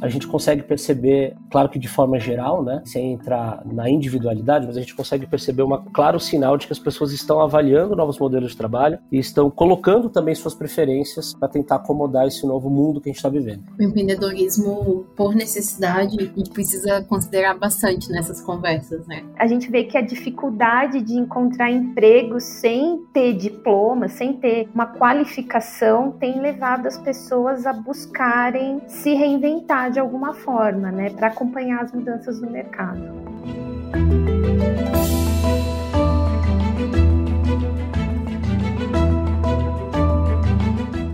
a gente consegue perceber, claro que de forma geral, né, sem entrar na individualidade, mas a gente consegue perceber um claro sinal de que as pessoas estão avaliando novos modelos de trabalho e estão colocando também suas preferências para tentar acomodar esse novo mundo que a gente está vivendo. O empreendedorismo, por necessidade, a gente precisa considerar bastante nessas conversas, né? A gente vê que a dificuldade de encontrar emprego sem ter diploma, sem ter uma qualificação, tem levado as pessoas a buscarem se reinventar de alguma forma, né, para acompanhar as mudanças no mercado.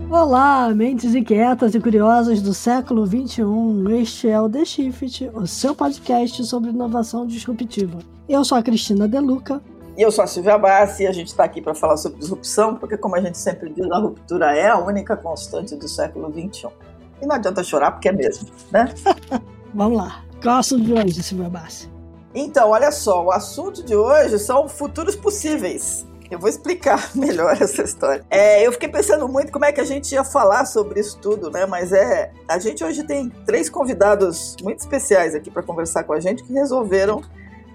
Olá, mentes inquietas e curiosas do século XXI. Este é o The Shift, o seu podcast sobre inovação disruptiva. Eu sou a Cristina Deluca. E eu sou a Silvia Bassi e a gente está aqui para falar sobre disrupção, porque, como a gente sempre diz, a ruptura é a única constante do século XXI. E não adianta chorar, porque é mesmo, né? Vamos lá. Qual é o assunto de hoje, Silvia Bassi? Então, olha só, o assunto de hoje são futuros possíveis. Eu vou explicar melhor essa história. É, eu fiquei pensando muito como é que a gente ia falar sobre isso tudo, né? Mas é, a gente hoje tem três convidados muito especiais aqui para conversar com a gente que resolveram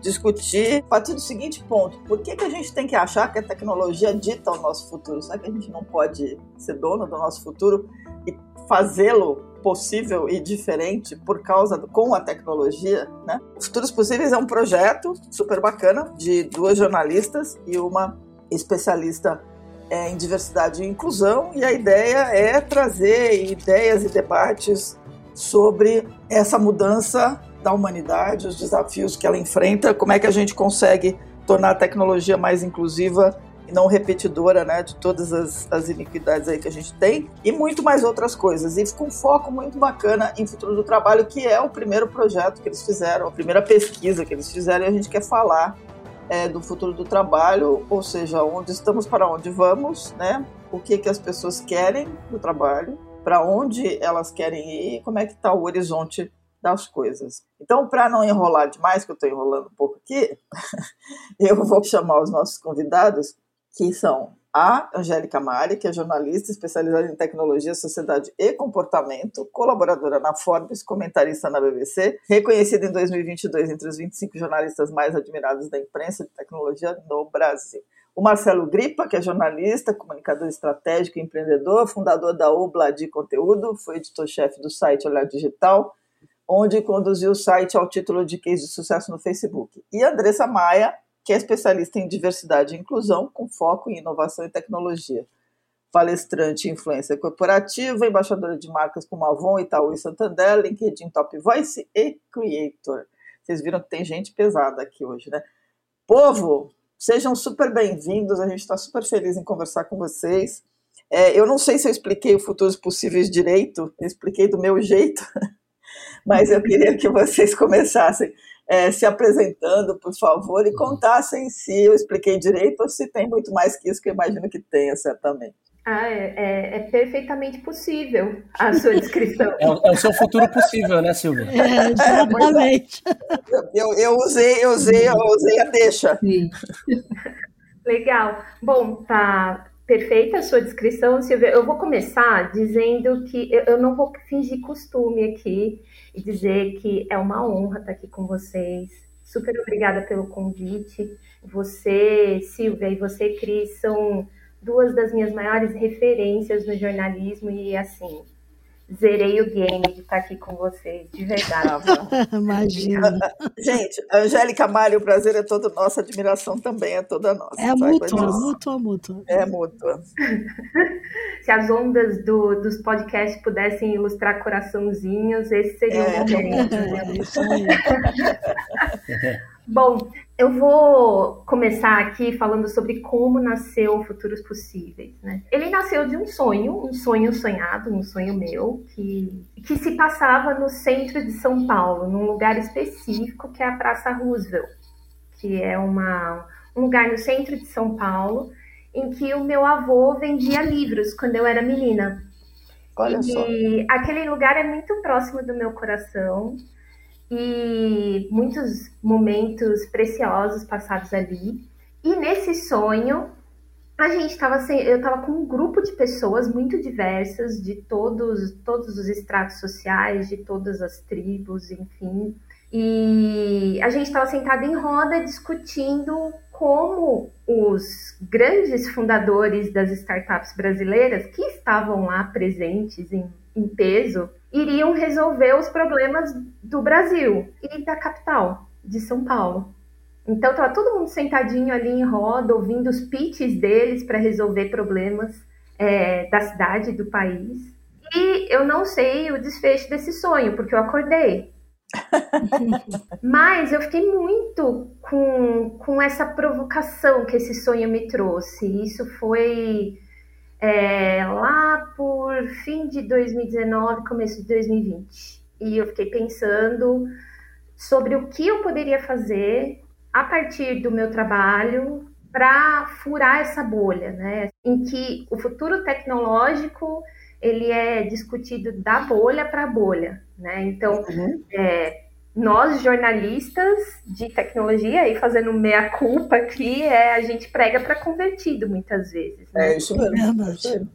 discutir a partir do seguinte ponto: por que, que a gente tem que achar que a tecnologia dita o nosso futuro? Será que a gente não pode ser dono do nosso futuro e fazê-lo possível e diferente por causa do, com a tecnologia, né? Futuros Possíveis é um projeto super bacana de duas jornalistas e uma especialista é, em diversidade e inclusão e a ideia é trazer ideias e debates sobre essa mudança da humanidade, os desafios que ela enfrenta, como é que a gente consegue tornar a tecnologia mais inclusiva não repetidora né, de todas as, as iniquidades aí que a gente tem, e muito mais outras coisas. E com um foco muito bacana em futuro do trabalho, que é o primeiro projeto que eles fizeram, a primeira pesquisa que eles fizeram, e a gente quer falar é, do futuro do trabalho, ou seja, onde estamos, para onde vamos, né? O que, que as pessoas querem do trabalho, para onde elas querem ir, como é que está o horizonte das coisas. Então, para não enrolar demais, que eu estou enrolando um pouco aqui, eu vou chamar os nossos convidados que são a Angélica Mari, que é jornalista especializada em tecnologia, sociedade e comportamento, colaboradora na Forbes, comentarista na BBC, reconhecida em 2022 entre os 25 jornalistas mais admirados da imprensa de tecnologia no Brasil. O Marcelo Gripa, que é jornalista, comunicador estratégico e empreendedor, fundador da Obla de Conteúdo, foi editor-chefe do site Olhar Digital, onde conduziu o site ao título de case de sucesso no Facebook. E Andressa Maia, que é especialista em diversidade e inclusão, com foco em inovação e tecnologia. Palestrante em influência corporativa, embaixadora de marcas como Avon, Itaú e Santander, LinkedIn Top Voice e Creator. Vocês viram que tem gente pesada aqui hoje, né? Povo, sejam super bem-vindos, a gente está super feliz em conversar com vocês. É, eu não sei se eu expliquei o Futuros Possíveis direito, eu expliquei do meu jeito, mas eu queria que vocês começassem é, se apresentando, por favor, e contassem se eu expliquei direito ou se tem muito mais que isso, que eu imagino que tenha, certamente. Ah, é, é, é perfeitamente possível a sua descrição. é, o, é, o seu futuro possível, né, Silvia? É, exatamente. eu, eu, usei, eu usei, eu usei a deixa. Sim. Legal. Bom, tá perfeita a sua descrição, Silvia. Eu vou começar dizendo que eu, eu não vou fingir costume aqui e dizer que é uma honra estar aqui com vocês. Super obrigada pelo convite. Você, Silvia, e você, Cris, são duas das minhas maiores referências no jornalismo e, assim, zerei o game de estar aqui com vocês, de verdade. Imagina. Gente, Angélica Mário, o prazer é todo nosso, a admiração também é toda nossa. É mútua, mútua, mútua. É mútua. Se as ondas do, dos podcasts pudessem ilustrar coraçãozinhos, esse seria é. o momento. É isso aí. Bom, eu vou começar aqui falando sobre como nasceu Futuros Possíveis. Né? Ele nasceu de um sonho, um sonho sonhado, um sonho meu, que, que se passava no centro de São Paulo, num lugar específico que é a Praça Roosevelt, que é uma, um lugar no centro de São Paulo em que o meu avô vendia livros quando eu era menina. Olha e só. aquele lugar é muito próximo do meu coração e muitos momentos preciosos passados ali. E nesse sonho, a gente estava eu estava com um grupo de pessoas muito diversas de todos todos os estratos sociais, de todas as tribos, enfim. E a gente estava sentado em roda discutindo como os grandes fundadores das startups brasileiras que estavam lá presentes em, em peso iriam resolver os problemas do Brasil e da capital, de São Paulo. Então estava todo mundo sentadinho ali em roda, ouvindo os pitches deles para resolver problemas é, da cidade, do país. E eu não sei o desfecho desse sonho, porque eu acordei. Mas eu fiquei muito com, com essa provocação que esse sonho me trouxe. Isso foi é, lá por fim de 2019, começo de 2020. E eu fiquei pensando sobre o que eu poderia fazer a partir do meu trabalho para furar essa bolha, né? Em que o futuro tecnológico ele é discutido da bolha para a bolha, né? Então, uhum. é, nós jornalistas de tecnologia e fazendo meia culpa aqui é a gente prega para convertido muitas vezes. Né? É isso mesmo.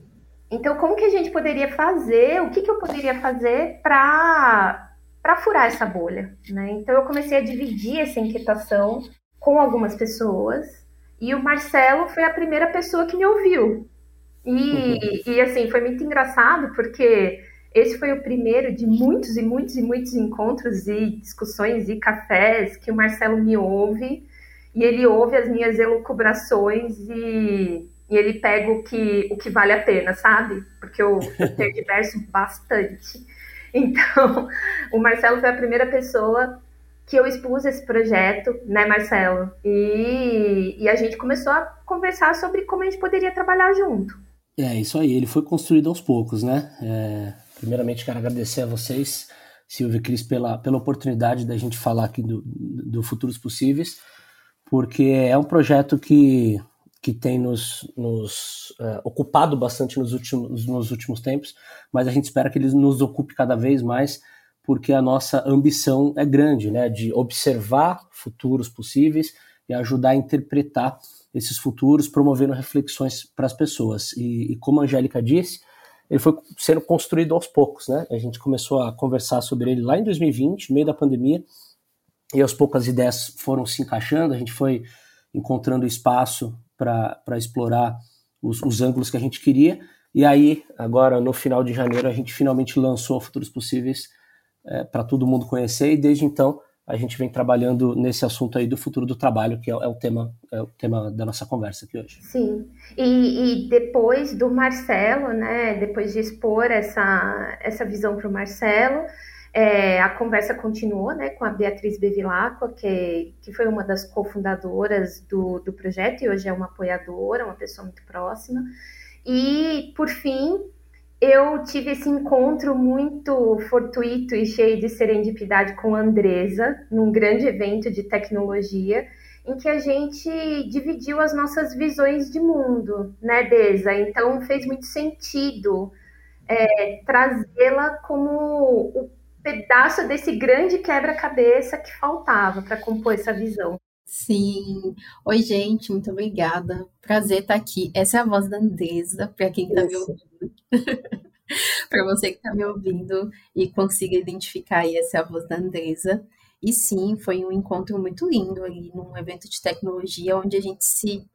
Então, como que a gente poderia fazer? O que, que eu poderia fazer para para furar essa bolha, né? Então eu comecei a dividir essa inquietação com algumas pessoas e o Marcelo foi a primeira pessoa que me ouviu. E, e assim, foi muito engraçado porque esse foi o primeiro de muitos e muitos e muitos encontros e discussões e cafés que o Marcelo me ouve e ele ouve as minhas elucubrações e, e ele pega o que, o que vale a pena, sabe? Porque eu, eu bastante. Então, o Marcelo foi a primeira pessoa que eu expus esse projeto, né, Marcelo? E, e a gente começou a conversar sobre como a gente poderia trabalhar junto. É, isso aí, ele foi construído aos poucos, né? É, primeiramente, quero agradecer a vocês, Silvia e Cris, pela, pela oportunidade da gente falar aqui do, do Futuros Possíveis, porque é um projeto que que tem nos, nos uh, ocupado bastante nos últimos, nos últimos tempos, mas a gente espera que ele nos ocupe cada vez mais, porque a nossa ambição é grande, né, de observar futuros possíveis e ajudar a interpretar esses futuros, promovendo reflexões para as pessoas. E, e, como a Angélica disse, ele foi sendo construído aos poucos, né? A gente começou a conversar sobre ele lá em 2020, no meio da pandemia, e aos poucos as ideias foram se encaixando, a gente foi encontrando espaço para explorar os, os, ângulos que a gente queria. E aí, agora no final de janeiro, a gente finalmente lançou Futuros Possíveis é, para todo mundo conhecer, e desde então a gente vem trabalhando nesse assunto aí do futuro do trabalho, que é, é o, tema, é o tema da nossa conversa aqui hoje. Sim, e, e depois do Marcelo, né, depois de expor essa, essa visão para o Marcelo, é, a conversa continuou né, com a Beatriz Bevilacqua, que, que foi uma das cofundadoras do, do projeto e hoje é uma apoiadora, uma pessoa muito próxima. E, por fim, eu tive esse encontro muito fortuito e cheio de serendipidade com a Andresa, num grande evento de tecnologia, em que a gente dividiu as nossas visões de mundo, né, Deza? Então fez muito sentido é, trazê-la como o pedaço desse grande quebra-cabeça que faltava para compor essa visão. Sim. Oi, gente, muito obrigada. Prazer estar aqui. Essa é a voz da Andresa, para quem está me ouvindo. para você que está me ouvindo e consiga identificar aí, essa é a voz da Andresa. E sim, foi um encontro muito lindo ali num evento de tecnologia onde a gente se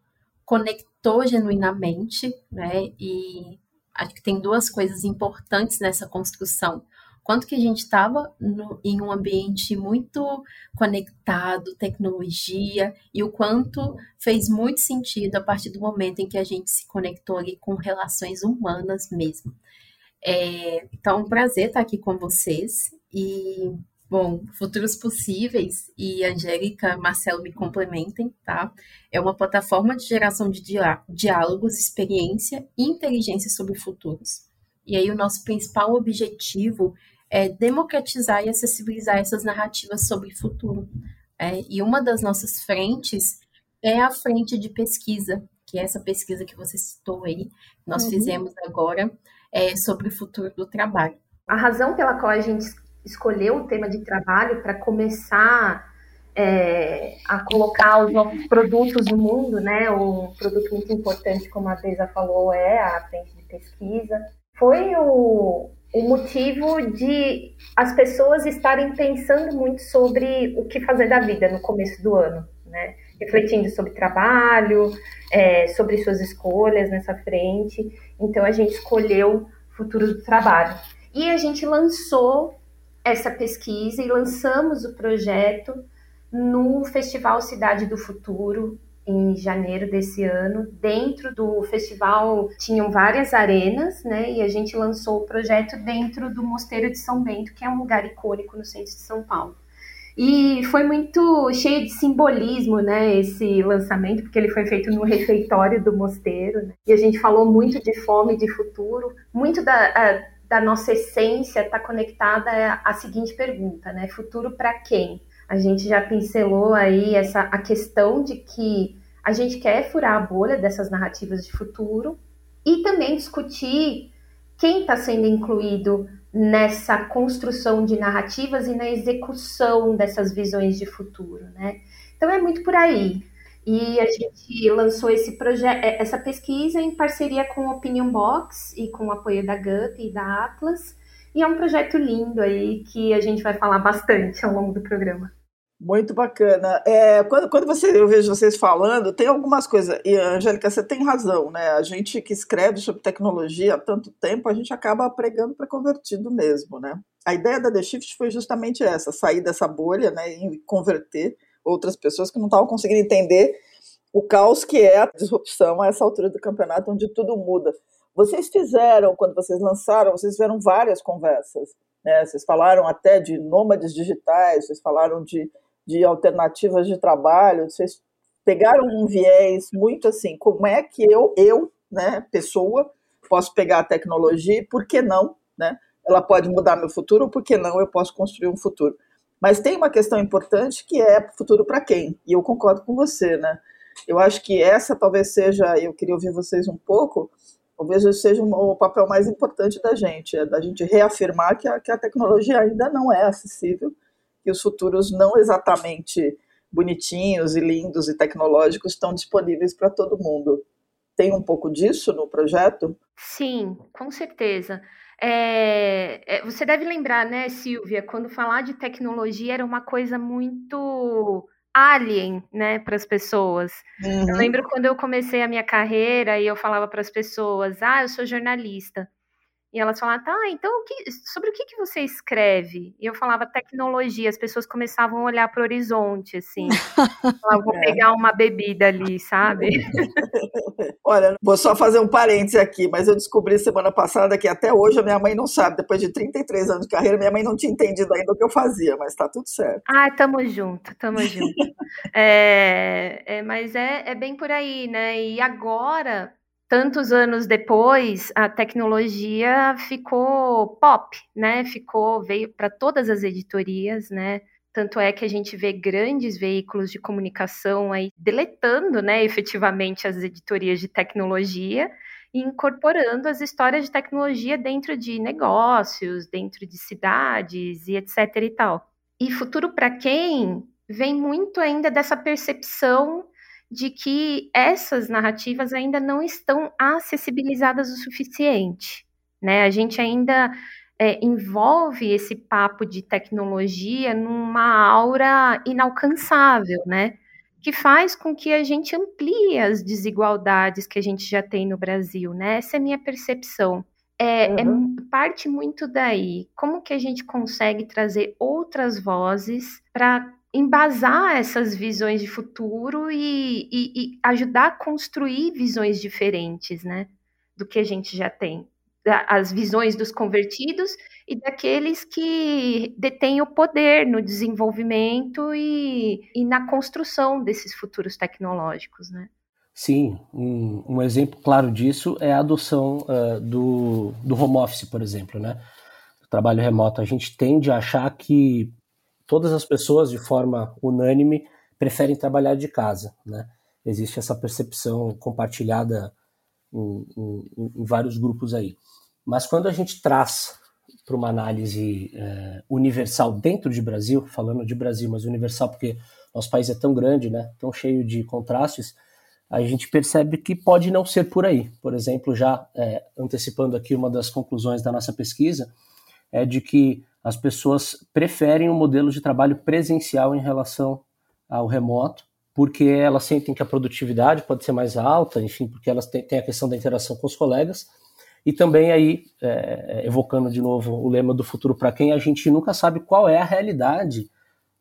conectou genuinamente, né? E acho que tem duas coisas importantes nessa construção quanto que a gente estava em um ambiente muito conectado, tecnologia, e o quanto fez muito sentido a partir do momento em que a gente se conectou ali com relações humanas mesmo. É, então, um prazer estar aqui com vocês e Bom, Futuros Possíveis e Angélica Marcelo me complementem, tá? É uma plataforma de geração de diálogos, experiência e inteligência sobre futuros. E aí o nosso principal objetivo é democratizar e acessibilizar essas narrativas sobre futuro. É, e uma das nossas frentes é a frente de pesquisa, que é essa pesquisa que você citou aí, nós uhum. fizemos agora, é, sobre o futuro do trabalho. A razão pela qual a gente escolheu o tema de trabalho para começar é, a colocar os novos produtos no mundo, né? Um produto muito importante, como a Deisa falou, é a frente de pesquisa. Foi o, o motivo de as pessoas estarem pensando muito sobre o que fazer da vida no começo do ano, né? Refletindo sobre trabalho, é, sobre suas escolhas nessa frente. Então a gente escolheu Futuro do Trabalho. E a gente lançou essa pesquisa e lançamos o projeto no Festival Cidade do Futuro, em janeiro desse ano. Dentro do festival tinham várias arenas, né? E a gente lançou o projeto dentro do Mosteiro de São Bento, que é um lugar icônico no centro de São Paulo. E foi muito cheio de simbolismo, né, esse lançamento, porque ele foi feito no refeitório do mosteiro. Né? E a gente falou muito de fome, de futuro, muito da, a, da nossa essência está conectada à seguinte pergunta, né? Futuro para quem? A gente já pincelou aí essa a questão de que a gente quer furar a bolha dessas narrativas de futuro e também discutir quem está sendo incluído nessa construção de narrativas e na execução dessas visões de futuro, né? Então é muito por aí. E a gente lançou esse projeto, é, essa pesquisa em parceria com o Opinion Box e com o apoio da GUP e da Atlas. E é um projeto lindo aí que a gente vai falar bastante ao longo do programa. Muito bacana. É, quando quando você, eu vejo vocês falando, tem algumas coisas. E, Angélica, você tem razão, né? A gente que escreve sobre tecnologia há tanto tempo, a gente acaba pregando para convertido mesmo, né? A ideia da The Shift foi justamente essa: sair dessa bolha né, e converter outras pessoas que não estavam conseguindo entender o caos que é a disrupção a essa altura do campeonato, onde tudo muda. Vocês fizeram, quando vocês lançaram, vocês fizeram várias conversas. Né? Vocês falaram até de nômades digitais, vocês falaram de de alternativas de trabalho, vocês pegaram um viés muito assim, como é que eu, eu, né, pessoa, posso pegar a tecnologia e por que não, né? Ela pode mudar meu futuro, por que não eu posso construir um futuro? Mas tem uma questão importante que é futuro para quem? E eu concordo com você, né? Eu acho que essa talvez seja, eu queria ouvir vocês um pouco, talvez seja o papel mais importante da gente, é da gente reafirmar que a, que a tecnologia ainda não é acessível, que os futuros não exatamente bonitinhos e lindos e tecnológicos estão disponíveis para todo mundo. Tem um pouco disso no projeto? Sim, com certeza. É, é, você deve lembrar, né, Silvia, quando falar de tecnologia era uma coisa muito alien, né, para as pessoas. Uhum. Eu lembro quando eu comecei a minha carreira e eu falava para as pessoas: "Ah, eu sou jornalista". E elas falavam, tá, então que, sobre o que, que você escreve? E eu falava tecnologia, as pessoas começavam a olhar para o horizonte, assim. Falavam, vou é. pegar uma bebida ali, sabe? Olha, vou só fazer um parêntese aqui, mas eu descobri semana passada que até hoje a minha mãe não sabe. Depois de 33 anos de carreira, minha mãe não tinha entendido ainda o que eu fazia, mas tá tudo certo. Ah, tamo junto, tamo junto. é, é, mas é, é bem por aí, né? E agora tantos anos depois, a tecnologia ficou pop, né? Ficou, veio para todas as editorias, né? Tanto é que a gente vê grandes veículos de comunicação aí deletando, né, efetivamente as editorias de tecnologia e incorporando as histórias de tecnologia dentro de negócios, dentro de cidades e etc e tal. E futuro para quem vem muito ainda dessa percepção de que essas narrativas ainda não estão acessibilizadas o suficiente. Né? A gente ainda é, envolve esse papo de tecnologia numa aura inalcançável, né? que faz com que a gente amplie as desigualdades que a gente já tem no Brasil. Né? Essa é a minha percepção. É, é uhum. é, parte muito daí. Como que a gente consegue trazer outras vozes para embasar essas visões de futuro e, e, e, ajudar a construir visões diferentes, né, do que a gente já tem, as visões dos convertidos e daqueles que detêm o poder no desenvolvimento e, e na construção desses futuros tecnológicos, né. Sim, um, um exemplo claro disso é a adoção uh, do, do home office, por exemplo, né, trabalho remoto. A gente tende a achar que todas as pessoas, de forma unânime, preferem trabalhar de casa. Né? Existe essa percepção compartilhada em, em, em vários grupos aí. Mas quando a gente traz para uma análise é, universal dentro de Brasil, falando de Brasil, mas universal porque nosso país é tão grande, né, tão cheio de contrastes, a gente percebe que pode não ser por aí. Por exemplo, já é, antecipando aqui uma das conclusões da nossa pesquisa, é de que as pessoas preferem o um modelo de trabalho presencial em relação ao remoto, porque elas sentem que a produtividade pode ser mais alta, enfim, porque elas têm, a questão da interação com os colegas, e também aí, é, evocando de novo o lema do futuro para quem, a gente nunca sabe qual é a realidade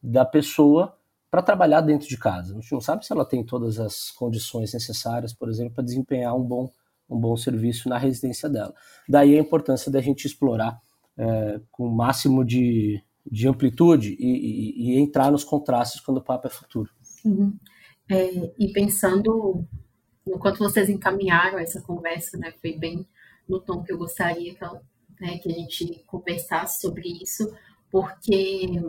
da pessoa para trabalhar dentro de casa. A gente não sabe se ela tem todas as condições necessárias, por exemplo, para desempenhar um bom, um bom serviço na residência dela. Daí a importância da gente explorar é, com o máximo de, de amplitude e, e, e, entrar nos contrastes quando o papo é futuro. Uhum. É, e pensando, enquanto vocês encaminharam essa conversa, né, foi bem no tom que eu gostaria que, né, que a gente conversasse sobre isso, porque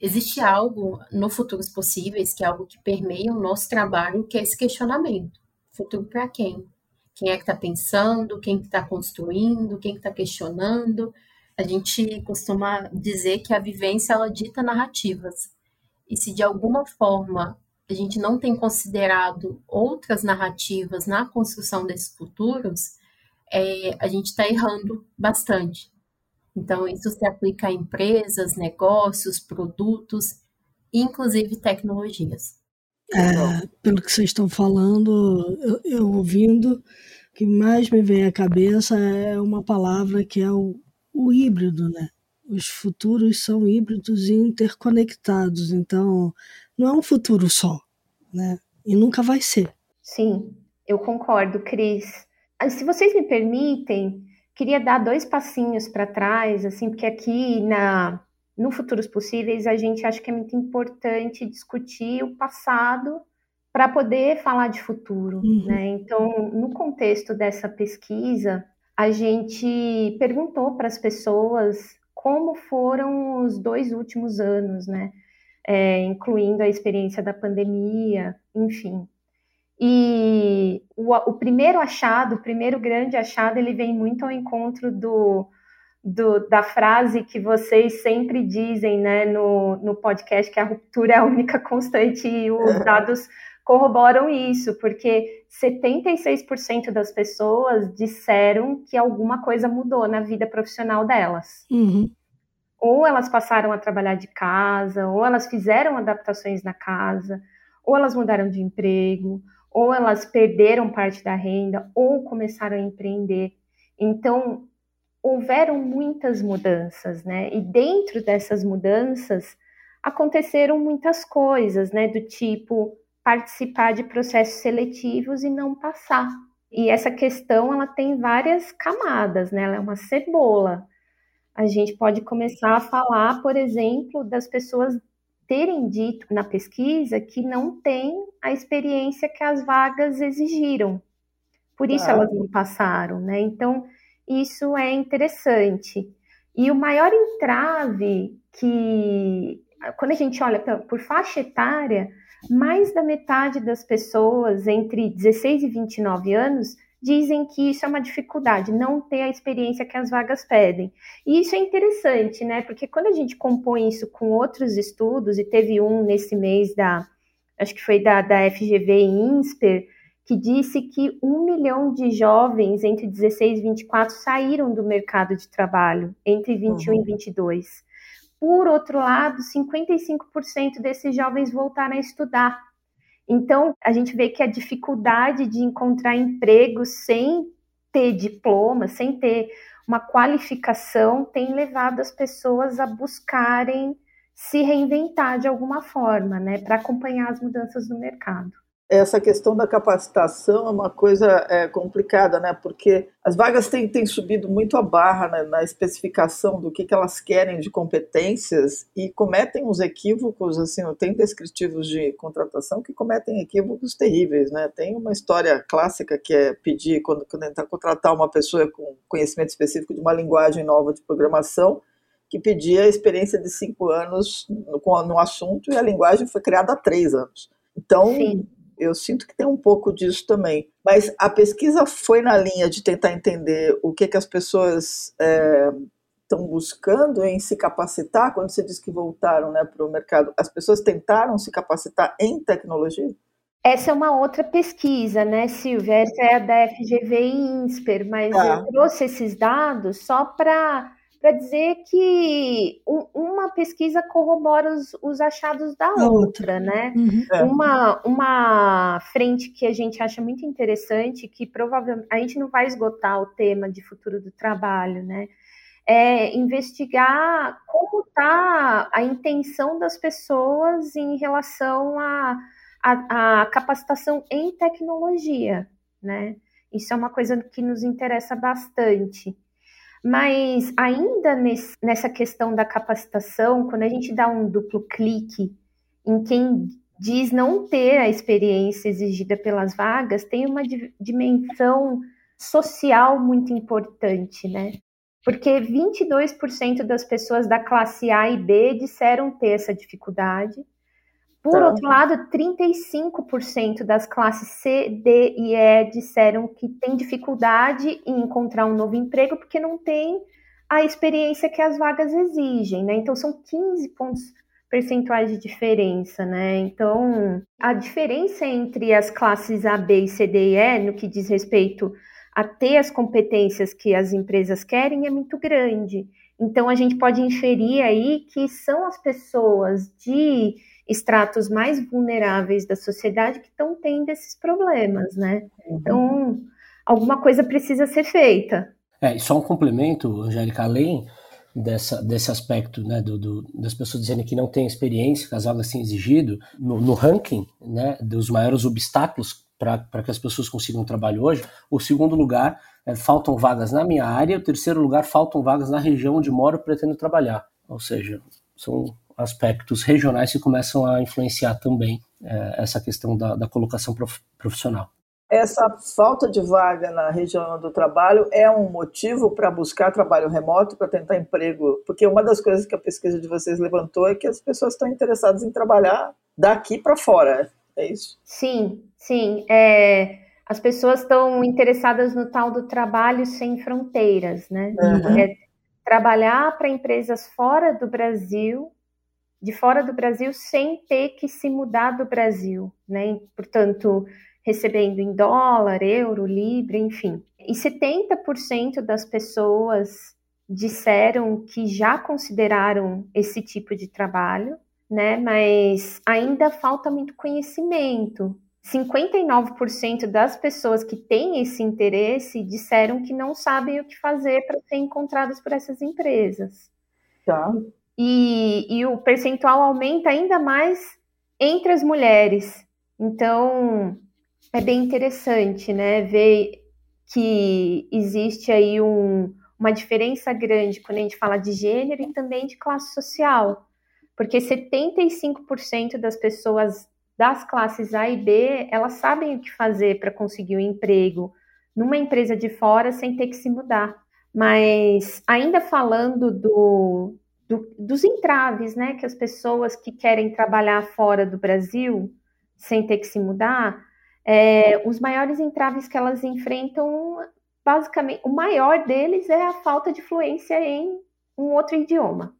existe algo no Futuros Possíveis, que é algo que permeia o nosso trabalho, que é esse questionamento. Futuro para quem? Quem é que está pensando? Quem está construindo? Quem está questionando? A gente costuma dizer que a vivência ela dita narrativas. E se de alguma forma a gente não tem considerado outras narrativas na construção desses futuros, é, a gente está errando bastante. Então, isso se aplica a empresas, negócios, produtos, inclusive tecnologias. É, pelo que vocês estão falando, eu, eu ouvindo, o que mais me vem à cabeça é uma palavra que é o, o híbrido, né? Os futuros são híbridos e interconectados, então não é um futuro só, né? E nunca vai ser. Sim, eu concordo, Cris. Se vocês me permitem, queria dar dois passinhos para trás, assim, porque aqui na no Futuros Possíveis a gente acha que é muito importante discutir o passado para poder falar de futuro, uhum. né? Então, no contexto dessa pesquisa, a gente perguntou para as pessoas como foram os dois últimos anos, né? É, incluindo a experiência da pandemia, enfim. E o, o, primeiro achado, o primeiro grande achado, ele vem muito ao encontro do, do, da frase que vocês sempre dizem né, no, no podcast, que a ruptura é a única constante, e os dados corroboram isso, porque 76% das pessoas disseram que alguma coisa mudou na vida profissional delas. Uhum. Ou elas passaram a trabalhar de casa, ou elas fizeram adaptações na casa, ou elas mudaram de emprego, ou elas perderam parte da renda, ou começaram a empreender. Então, houveram muitas mudanças, né? E dentro dessas mudanças aconteceram muitas coisas, né? Do tipo participar de processos seletivos e não passar. E essa questão ela tem várias camadas, né? Ela é uma cebola. A gente pode começar a falar, por exemplo, das pessoas terem dito na pesquisa que não tem a experiência que as vagas exigiram. Por isso elas não passaram, né? Então, isso é interessante. E o maior entrave que, quando a gente olha por faixa etária, mais da metade das pessoas entre 16 e 29 anos dizem que isso é uma dificuldade, não ter a experiência que as vagas pedem. E isso é interessante, né? Porque quando a gente compõe isso com outros estudos, e teve um nesse mês da, acho que foi da, da FGV INSPER, que disse que um milhão de jovens entre 16 e 24 saíram do mercado de trabalho entre 21 uhum. e 22. Por outro lado, 55% desses jovens voltaram a estudar. Então, a gente vê que a dificuldade de encontrar emprego sem ter diploma, sem ter uma qualificação, tem levado as pessoas a buscarem se reinventar de alguma forma, né, para acompanhar as mudanças no mercado essa questão da capacitação é uma coisa é, complicada, né? Porque as vagas têm, têm subido muito a barra né, na especificação do que, que elas querem de competências e cometem uns equívocos, assim, tem descritivos de contratação que cometem equívocos terríveis, né? Tem uma história clássica que é pedir, quando, quando tentar contratar uma pessoa com conhecimento específico de uma linguagem nova de programação, que pedia experiência de cinco anos no, no assunto e a linguagem foi criada há três anos. Então, Sim eu sinto que tem um pouco disso também. Mas a pesquisa foi na linha de tentar entender o que, que as pessoas estão estão buscando em se capacitar? Quando você diz que voltaram né, para o mercado, as pessoas tentaram se capacitar em tecnologia? Essa é uma outra pesquisa, né, Silvia? Essa é a da FGV INSPER, mas ah. eu trouxe esses dados só para para dizer que um, uma pesquisa corrobora os, os achados da outra, outra. né? Uhum. É. Uma, uma frente que a gente acha muito interessante, que provavelmente a gente não vai esgotar o tema de futuro do trabalho, né? É investigar como está a intenção das pessoas em relação à a, a, a capacitação em tecnologia, né? Isso é uma coisa que nos interessa bastante. Mas ainda nesse, nessa questão da capacitação, quando a gente dá um duplo clique em quem diz não ter a experiência exigida pelas vagas, tem uma dimensão social muito importante, né? Porque 22% das pessoas da classe A e B disseram ter essa dificuldade, por tá. outro lado, 35% das classes C, D e E disseram que tem dificuldade em encontrar um novo emprego porque não tem a experiência que as vagas exigem, né? Então são 15 pontos percentuais de diferença, né? Então, a diferença entre as classes A, B e C, D e E no que diz respeito a ter as competências que as empresas querem é muito grande. Então, a gente pode inferir aí que são as pessoas de estratos mais vulneráveis da sociedade que estão tendo esses problemas, né? Uhum. Então, alguma coisa precisa ser feita. É, e só um complemento, Angélica, além dessa, desse aspecto né, do, do, das pessoas dizendo que não têm experiência, que as vagas têm exigido, no, no ranking né, dos maiores obstáculos para que as pessoas consigam trabalho hoje, o segundo lugar é, faltam vagas na minha área, o terceiro lugar faltam vagas na região onde moro e pretendo trabalhar. Ou seja, são aspectos regionais que começam a influenciar também é, essa questão da, da colocação prof, profissional. Essa falta de vaga na região do trabalho é um motivo para buscar trabalho remoto, para tentar emprego? Porque uma das coisas que a pesquisa de vocês levantou é que as pessoas estão interessadas em trabalhar daqui para fora, é isso? Sim, sim. É, as pessoas estão interessadas no tal do trabalho sem fronteiras, né? Uhum. É, trabalhar para empresas fora do Brasil de fora do Brasil sem ter que se mudar do Brasil, né? Portanto, recebendo em dólar, euro, libra, enfim. E 70% das pessoas disseram que já consideraram esse tipo de trabalho, né? Mas ainda falta muito conhecimento. 59% das pessoas que têm esse interesse disseram que não sabem o que fazer para ser encontradas por essas empresas. Tá e, e o percentual aumenta ainda mais entre as mulheres. Então, é bem interessante, né, ver que existe aí um, uma diferença grande quando a gente fala de gênero e também de classe social, porque 75% das pessoas das classes A e B, elas sabem o que fazer para conseguir um emprego numa empresa de fora sem ter que se mudar. Mas ainda falando do, do, dos entraves, né, que as pessoas que querem trabalhar fora do Brasil, sem ter que se mudar, é, os maiores entraves que elas enfrentam, basicamente, o maior deles é a falta de fluência em um outro idioma.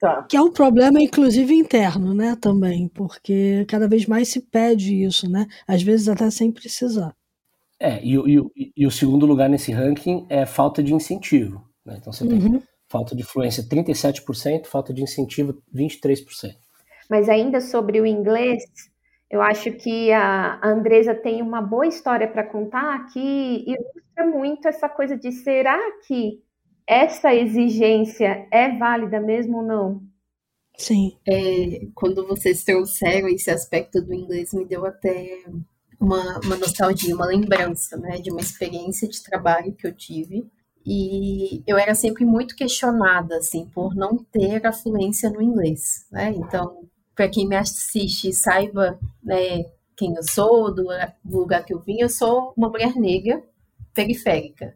Tá. Que é um problema, inclusive, interno, né, também, porque cada vez mais se pede isso, né, às vezes até sem precisar. É, e, e, e o segundo lugar nesse ranking é falta de incentivo. Né? Então você tem uhum falta de fluência 37%, falta de incentivo 23%. Mas ainda sobre o inglês, eu acho que a Andresa tem uma boa história para contar que ilustra muito essa coisa de será que essa exigência é válida mesmo ou não? Sim. É, quando vocês trouxeram esse aspecto do inglês, me deu até uma, uma nostalgia, uma lembrança, né, de uma experiência de trabalho que eu tive e eu era sempre muito questionada, assim, por não ter a fluência no inglês, né? Então, para quem me assiste saiba, né, quem eu sou, do, do, lugar que eu vim, eu sou uma mulher negra periférica.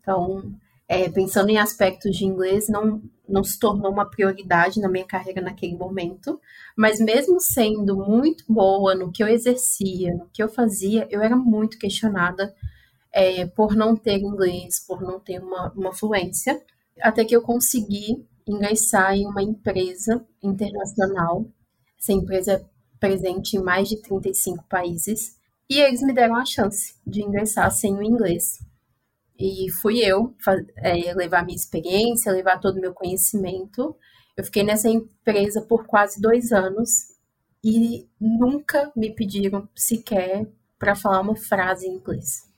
Então, é, pensando em aspectos de inglês, não, não se tornou uma prioridade na minha carreira naquele momento, mas mesmo sendo muito boa no que eu exercia, no que eu fazia, eu era muito questionada é, por não ter inglês, por não ter uma, uma fluência, Até que eu consegui ingressar em uma empresa internacional. Essa empresa é presente em mais de 35 países. E eles me deram a chance de ingressar sem o inglês. E fui eu é, levar minha experiência, levar todo o meu conhecimento. Eu fiquei nessa empresa por quase dois anos e nunca me pediram sequer para falar uma frase em inglês.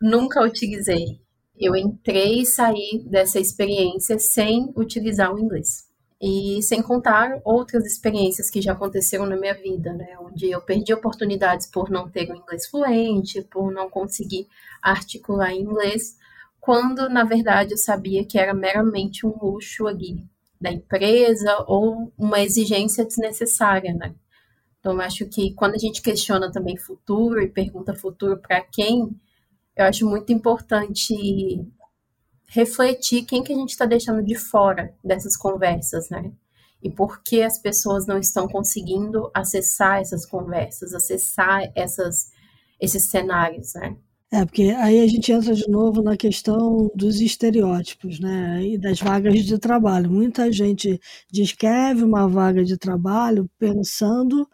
Nunca, utilizei. Eu entrei e saí dessa experiência sem utilizar o inglês. E sem contar outras experiências que já aconteceram na minha vida, né? Onde eu perdi oportunidades por não ter o inglês fluente, por não conseguir articular em inglês, quando na verdade eu sabia que era meramente um luxo ali da empresa ou uma exigência desnecessária, né? Então, eu acho que quando a gente questiona também futuro e pergunta futuro para quem, eu acho muito importante refletir quem que a gente está deixando de fora dessas conversas, né? E por que as pessoas não estão conseguindo acessar essas conversas, acessar essas, esses cenários, né? É, porque aí a gente entra de novo na questão dos estereótipos, né? E das vagas de trabalho. Muita gente descreve uma vaga de trabalho pensando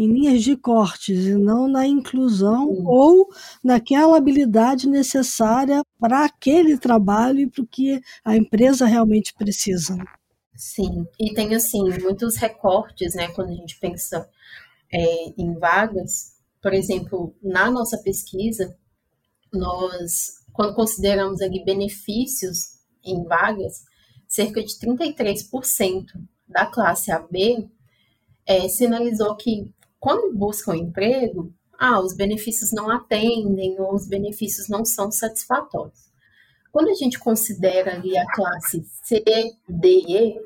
em linhas de cortes e não na inclusão Sim. ou naquela habilidade necessária para aquele trabalho e para o que a empresa realmente precisa. Sim, e tem assim muitos recortes, né? Quando a gente pensa é, em vagas, por exemplo, na nossa pesquisa, nós, quando consideramos ali benefícios em vagas, cerca de 33% da classe AB é, sinalizou que quando buscam emprego, ah, os benefícios não atendem ou os benefícios não são satisfatórios. Quando a gente considera ali a classe C, D e E,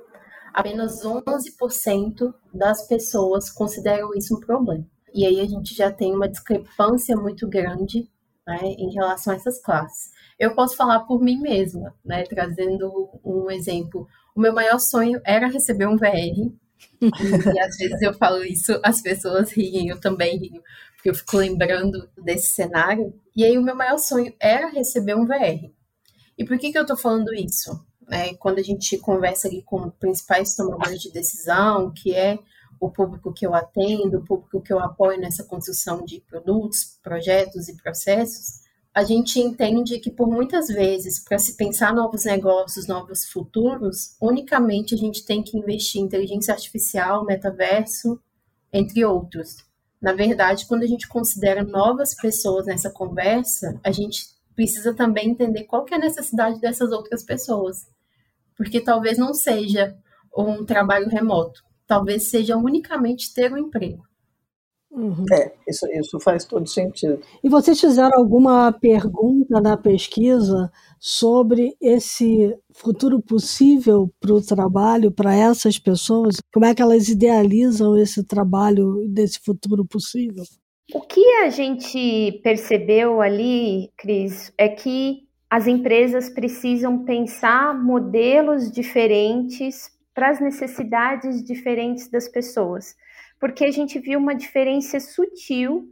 apenas 11% das pessoas consideram isso um problema. E aí a gente já tem uma discrepância muito grande né, em relação a essas classes. Eu posso falar por mim mesma, né, trazendo um exemplo. O meu maior sonho era receber um VR, e às vezes eu falo isso, as pessoas riem, eu também rio, porque eu fico lembrando desse cenário. E aí o meu maior sonho era receber um VR. E por que, que eu tô falando isso? É, quando a gente conversa ali com principais tomadores de decisão, que é o público que eu atendo, o público que eu apoio nessa construção de produtos, projetos e processos, a gente entende que por muitas vezes, para se pensar novos negócios, novos futuros, unicamente a gente tem que investir em inteligência artificial, metaverso, entre outros. Na verdade, quando a gente considera novas pessoas nessa conversa, a gente precisa também entender qual é a necessidade dessas outras pessoas. Porque talvez não seja um trabalho remoto, talvez seja unicamente ter um emprego. Uhum. É, isso, isso faz todo sentido. E vocês fizeram alguma pergunta na pesquisa sobre esse futuro possível para o trabalho, para essas pessoas? Como é que elas idealizam esse trabalho desse futuro possível? O que a gente percebeu ali, Cris, é que as empresas precisam pensar modelos diferentes para as necessidades diferentes das pessoas porque a gente viu uma diferença sutil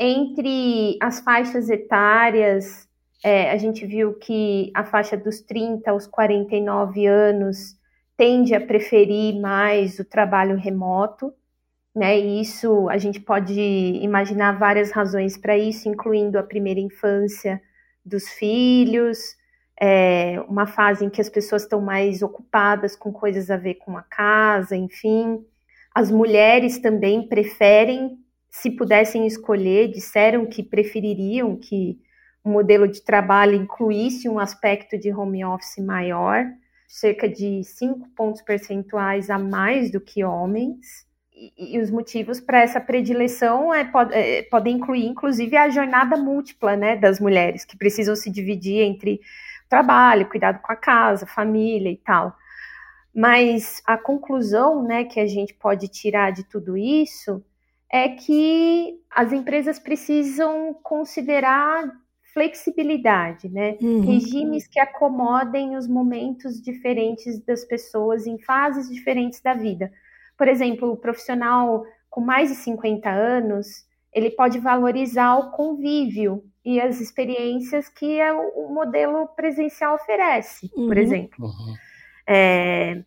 entre as faixas etárias. É, a gente viu que a faixa dos 30 aos 49 anos tende a preferir mais o trabalho remoto, né? E isso a gente pode imaginar várias razões para isso, incluindo a primeira infância dos filhos, é, uma fase em que as pessoas estão mais ocupadas com coisas a ver com a casa, enfim. As mulheres também preferem, se pudessem escolher, disseram que prefeririam que o modelo de trabalho incluísse um aspecto de home office maior, cerca de 5 pontos percentuais a mais do que homens. E, e os motivos para essa predileção é, é, podem incluir, inclusive, a jornada múltipla né, das mulheres, que precisam se dividir entre trabalho, cuidado com a casa, família e tal. Mas a conclusão né, que a gente pode tirar de tudo isso é que as empresas precisam considerar flexibilidade, né? Uhum. Regimes que acomodem os momentos diferentes das pessoas em fases diferentes da vida. Por exemplo, o profissional com mais de 50 anos, ele pode valorizar o convívio e as experiências que é o, o modelo presencial oferece, uhum. por exemplo. Uhum. É,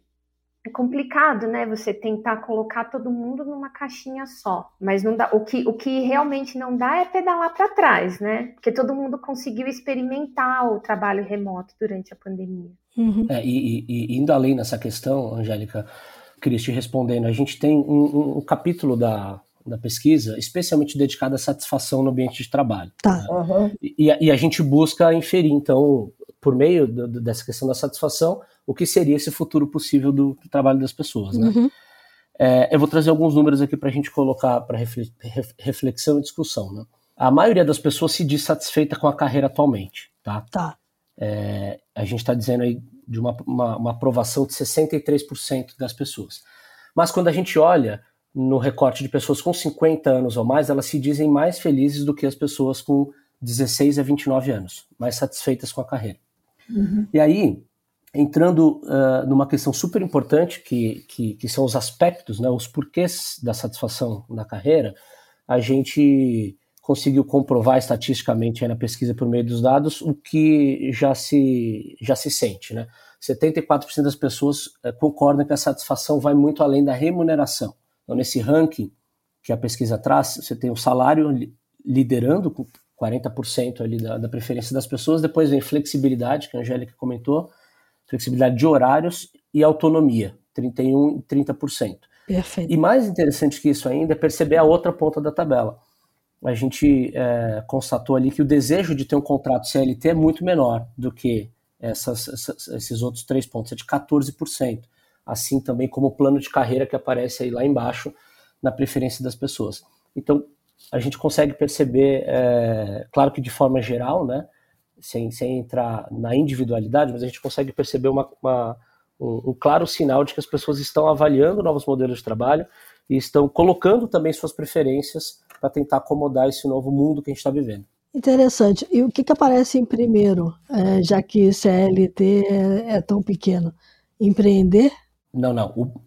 é, complicado, né? Você tentar colocar todo mundo numa caixinha só, mas não dá. O que, o que realmente não dá é pedalar para trás, né? Porque todo mundo conseguiu experimentar o trabalho remoto durante a pandemia. Uhum. É, e, e, indo além nessa questão, Angélica, Cristi respondendo, a gente tem um, um capítulo da, da pesquisa, especialmente dedicada à satisfação no ambiente de trabalho. Tá. Uhum. E, e, a gente busca inferir, então, por meio do, dessa questão da satisfação, o que seria esse futuro possível do, do trabalho das pessoas. Né? Uhum. É, eu vou trazer alguns números aqui para a gente colocar para reflexão e discussão. Né? A maioria das pessoas se diz satisfeita com a carreira atualmente. Tá? tá. É, a gente está dizendo aí de uma, uma, uma aprovação de 63% das pessoas. Mas quando a gente olha no recorte de pessoas com 50 anos ou mais, elas se dizem mais felizes do que as pessoas com 16 a 29 anos, mais satisfeitas com a carreira. Uhum. E aí, entrando uh, numa questão super importante, que, que, que, são os aspectos, né, os porquês da satisfação na carreira, a gente conseguiu comprovar estatisticamente na pesquisa por meio dos dados o que já se, já se sente. Né? 74% das pessoas uh, concordam que a satisfação vai muito além da remuneração. Então, nesse ranking que a pesquisa traz, você tem o salário liderando 40% ali da, da, preferência das pessoas, depois vem flexibilidade, que a Angélica comentou, flexibilidade de horários e autonomia, 31% e 30%. Perfeito. E mais interessante que isso ainda é perceber a outra ponta da tabela. A gente é, constatou ali que o desejo de ter um contrato CLT é muito menor do que essas, essas, esses outros três pontos, é de 14% assim também como o plano de carreira que aparece aí lá embaixo na preferência das pessoas. Então, a gente consegue perceber, é, claro que de forma geral, né, sem, sem entrar na individualidade, mas a gente consegue perceber uma, uma, um, um claro sinal de que as pessoas estão avaliando novos modelos de trabalho e estão colocando também suas preferências para tentar acomodar esse novo mundo que a gente está vivendo. Interessante. E o que, que aparece em primeiro, é, já que CLT é, é tão pequeno? Empreender? Não, não. O,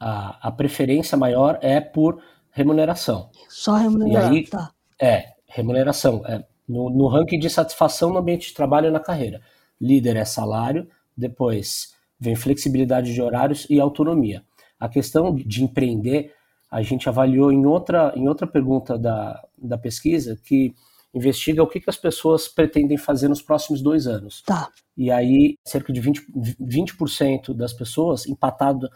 a, a preferência maior é por remuneração. Só remuneração, aí, tá. É, remuneração. É, no, no ranking de satisfação no ambiente de trabalho e na carreira. Líder é salário, depois vem flexibilidade de horários e autonomia. A questão de empreender, a gente avaliou em outra, em outra pergunta da, da pesquisa que investiga o que, que as pessoas pretendem fazer nos próximos dois anos. Tá. E aí, cerca de 20%, 20 das pessoas, empatado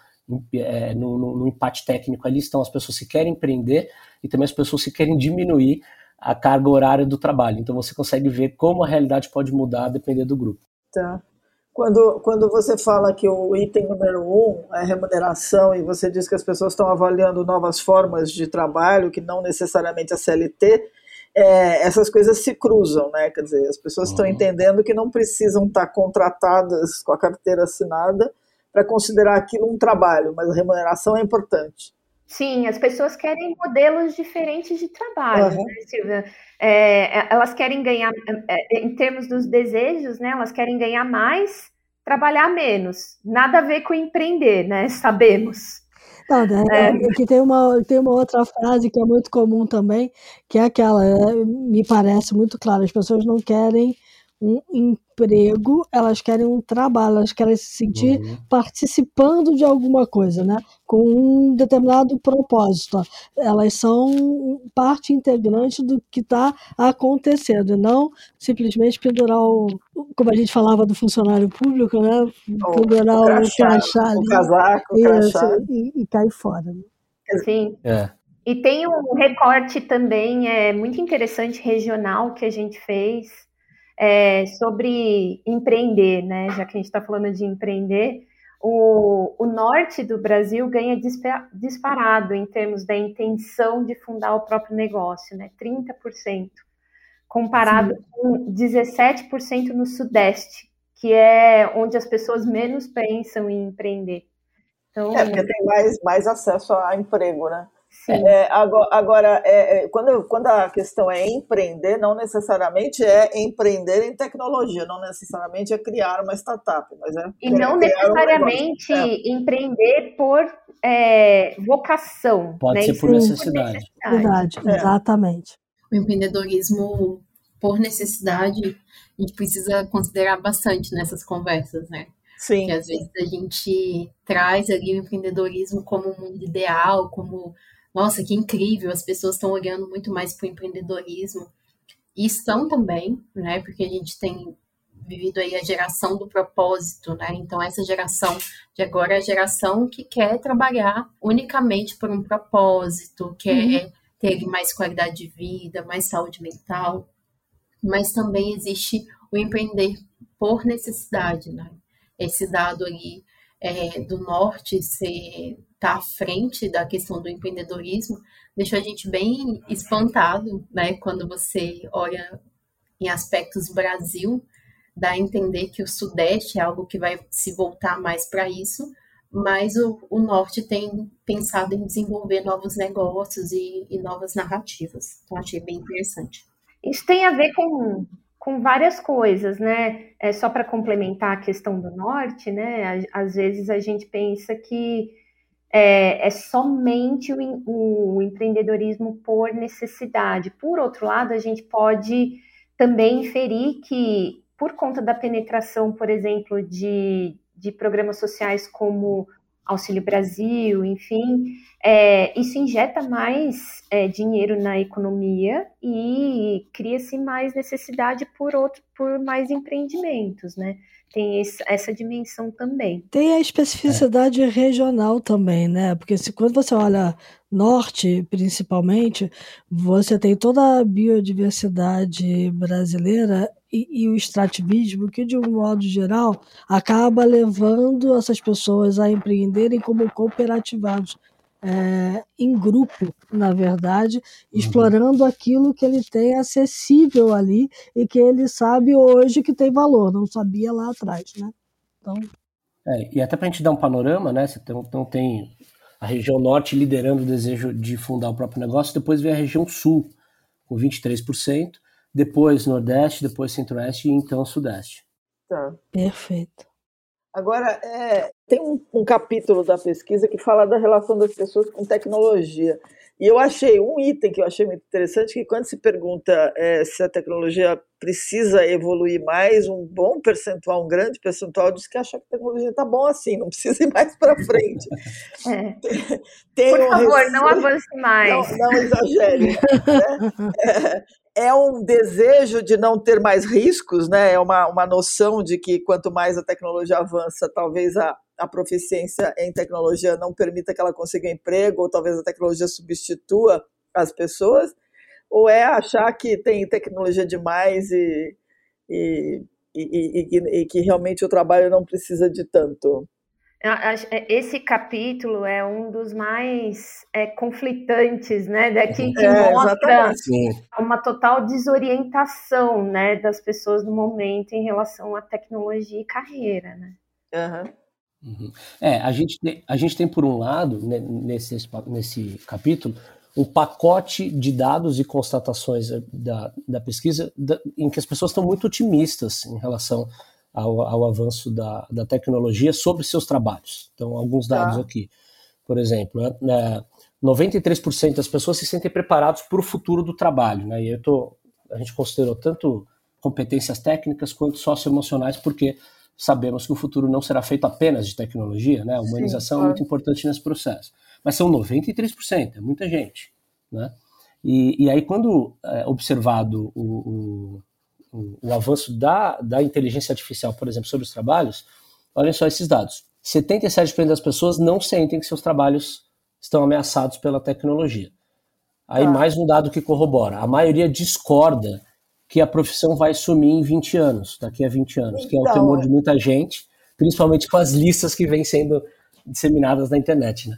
é, no, no, no, empate técnico ali, estão as pessoas que querem empreender e também as pessoas que querem diminuir a carga horária do trabalho. Então você consegue ver como a realidade pode mudar dependendo do grupo. Tá. Quando, quando você fala que o item número um é remuneração e você diz que as pessoas estão avaliando novas formas de trabalho, que não necessariamente a CLT, é, essas coisas se cruzam, né? Quer dizer, as pessoas estão uhum. entendendo que não precisam estar contratadas com a carteira assinada para considerar aquilo um trabalho, mas a remuneração é importante. Sim, as pessoas querem modelos diferentes de trabalho, uhum. né, Silvia? É, é, elas querem ganhar, é, é, em termos dos desejos, né? Elas querem ganhar mais, trabalhar menos. Nada a ver com empreender, né? Sabemos. Não, é. Aqui tem uma, tem uma outra frase que é muito comum também, que é aquela, é, me parece muito clara, as pessoas não querem um emprego, elas querem um trabalho, elas querem se sentir uhum. participando de alguma coisa, né? Com um determinado propósito. Elas são parte integrante do que está acontecendo, e não simplesmente pendurar o, como a gente falava do funcionário público, né? Pendurar o, o crachá, ali, o casaco, o crachá. E, e cair fora. Né? Sim. É. E tem um recorte também é muito interessante regional que a gente fez é, sobre empreender, né? Já que a gente está falando de empreender, o, o, norte do Brasil ganha disparado em termos da intenção de fundar o próprio negócio, né? 30%, comparado Sim. com 17% no sudeste, que é onde as pessoas menos pensam em empreender. Então, é, porque tem mais, mais acesso a emprego, né? É, agora, agora é, é, quando, quando a questão é empreender, não necessariamente é empreender em tecnologia, não necessariamente é criar uma startup, mas é. E não necessariamente um é. empreender por é, vocação. Pode né? ser por necessidade. Por necessidade. Exatamente. O empreendedorismo por necessidade, a gente precisa considerar bastante nessas conversas, né? Sim. Que às vezes a gente traz ali o empreendedorismo como um mundo ideal, como, nossa, que incrível, as pessoas estão olhando muito mais para o empreendedorismo. E estão também, né? Porque a gente tem vivido aí a geração do propósito, né? Então essa geração de agora é a geração que quer trabalhar unicamente por um propósito, quer uhum. ter mais qualidade de vida, mais saúde mental, mas também existe o empreender por necessidade, né? Esse dado ali é, do norte ser tá à frente da questão do empreendedorismo deixou a gente bem espantado, né? Quando você olha em aspectos Brasil, dá a entender que o Sudeste é algo que vai se voltar mais para isso, mas o, o, Norte tem pensado em desenvolver novos negócios e, e novas narrativas. Então, achei bem interessante. Isso tem a ver com, com várias coisas, né? É só para complementar a questão do Norte, né? Às vezes a gente pensa que é, é somente o, o empreendedorismo por necessidade. Por outro lado, a gente pode também inferir que por conta da penetração, por exemplo, de, de programas sociais como Auxílio Brasil, enfim, é, isso injeta mais é, dinheiro na economia e cria-se mais necessidade por outro, por mais empreendimentos, né? Tem esse, essa dimensão também. Tem a especificidade é. regional também, né? Porque se quando você olha norte, principalmente, você tem toda a biodiversidade brasileira e, e, o extrativismo, que de um modo geral acaba levando essas pessoas a empreenderem como cooperativados, é, em grupo, na verdade, uhum. explorando aquilo que ele tem acessível ali e que ele sabe hoje que tem valor, não sabia lá atrás, né? Então... É, e até para a gente dar um panorama, né? Você tem, então tem a região norte liderando o desejo de fundar o próprio negócio, depois vem a região sul, com 23%, depois Nordeste, depois Centro-Oeste e então Sudeste. Tá. Perfeito. Agora, é, tem um, um, capítulo da pesquisa que fala da relação das pessoas com tecnologia. E eu achei um item que eu achei muito interessante, que quando se pergunta é, se a tecnologia precisa evoluir mais, um bom percentual, um grande percentual, diz que acha que a tecnologia está bom assim, não precisa ir mais para frente. É. Tem Por um favor, receio, não avance mais. Não, não exagere. Né? É, é um desejo de não ter mais riscos, né? É uma, uma noção de que quanto mais a tecnologia avança, talvez a, a proficiência em tecnologia não permita que ela consiga emprego, ou talvez a tecnologia substitua as pessoas, ou é achar que tem tecnologia demais e, e, e, e, e que realmente o trabalho não precisa de tanto? É, esse capítulo é um dos mais é, conflitantes, né? Daqui que é, mostra uma total desorientação, né, das pessoas no momento em relação à tecnologia e carreira, né? Uhum. Uhum. É, a gente, tem, a gente tem por um lado né, nesse, nesse capítulo um pacote de dados e constatações da, da pesquisa da, em que as pessoas estão muito otimistas em relação ao, ao avanço da, da, tecnologia sobre seus trabalhos. Então, alguns dados tá. aqui. Por exemplo, né, 93% das pessoas se sentem preparados para o futuro do trabalho. Né? E eu tô, a gente considerou tanto competências técnicas quanto socioemocionais, porque sabemos que o futuro não será feito apenas de tecnologia, né? A humanização Sim, claro. é muito importante nesse processo. Mas são 93%, é muita gente, né? E, e aí, quando é observado o, o, o avanço da, da inteligência artificial, por exemplo, sobre os trabalhos, olhem só esses dados. 77% das pessoas não sentem que seus trabalhos estão ameaçados pela tecnologia. Aí ah. mais um dado que corrobora. A maioria discorda que a profissão vai sumir em 20 anos, daqui a 20 anos, então, que é o então, temor de muita gente, principalmente com as listas que vêm sendo disseminadas na internet, né?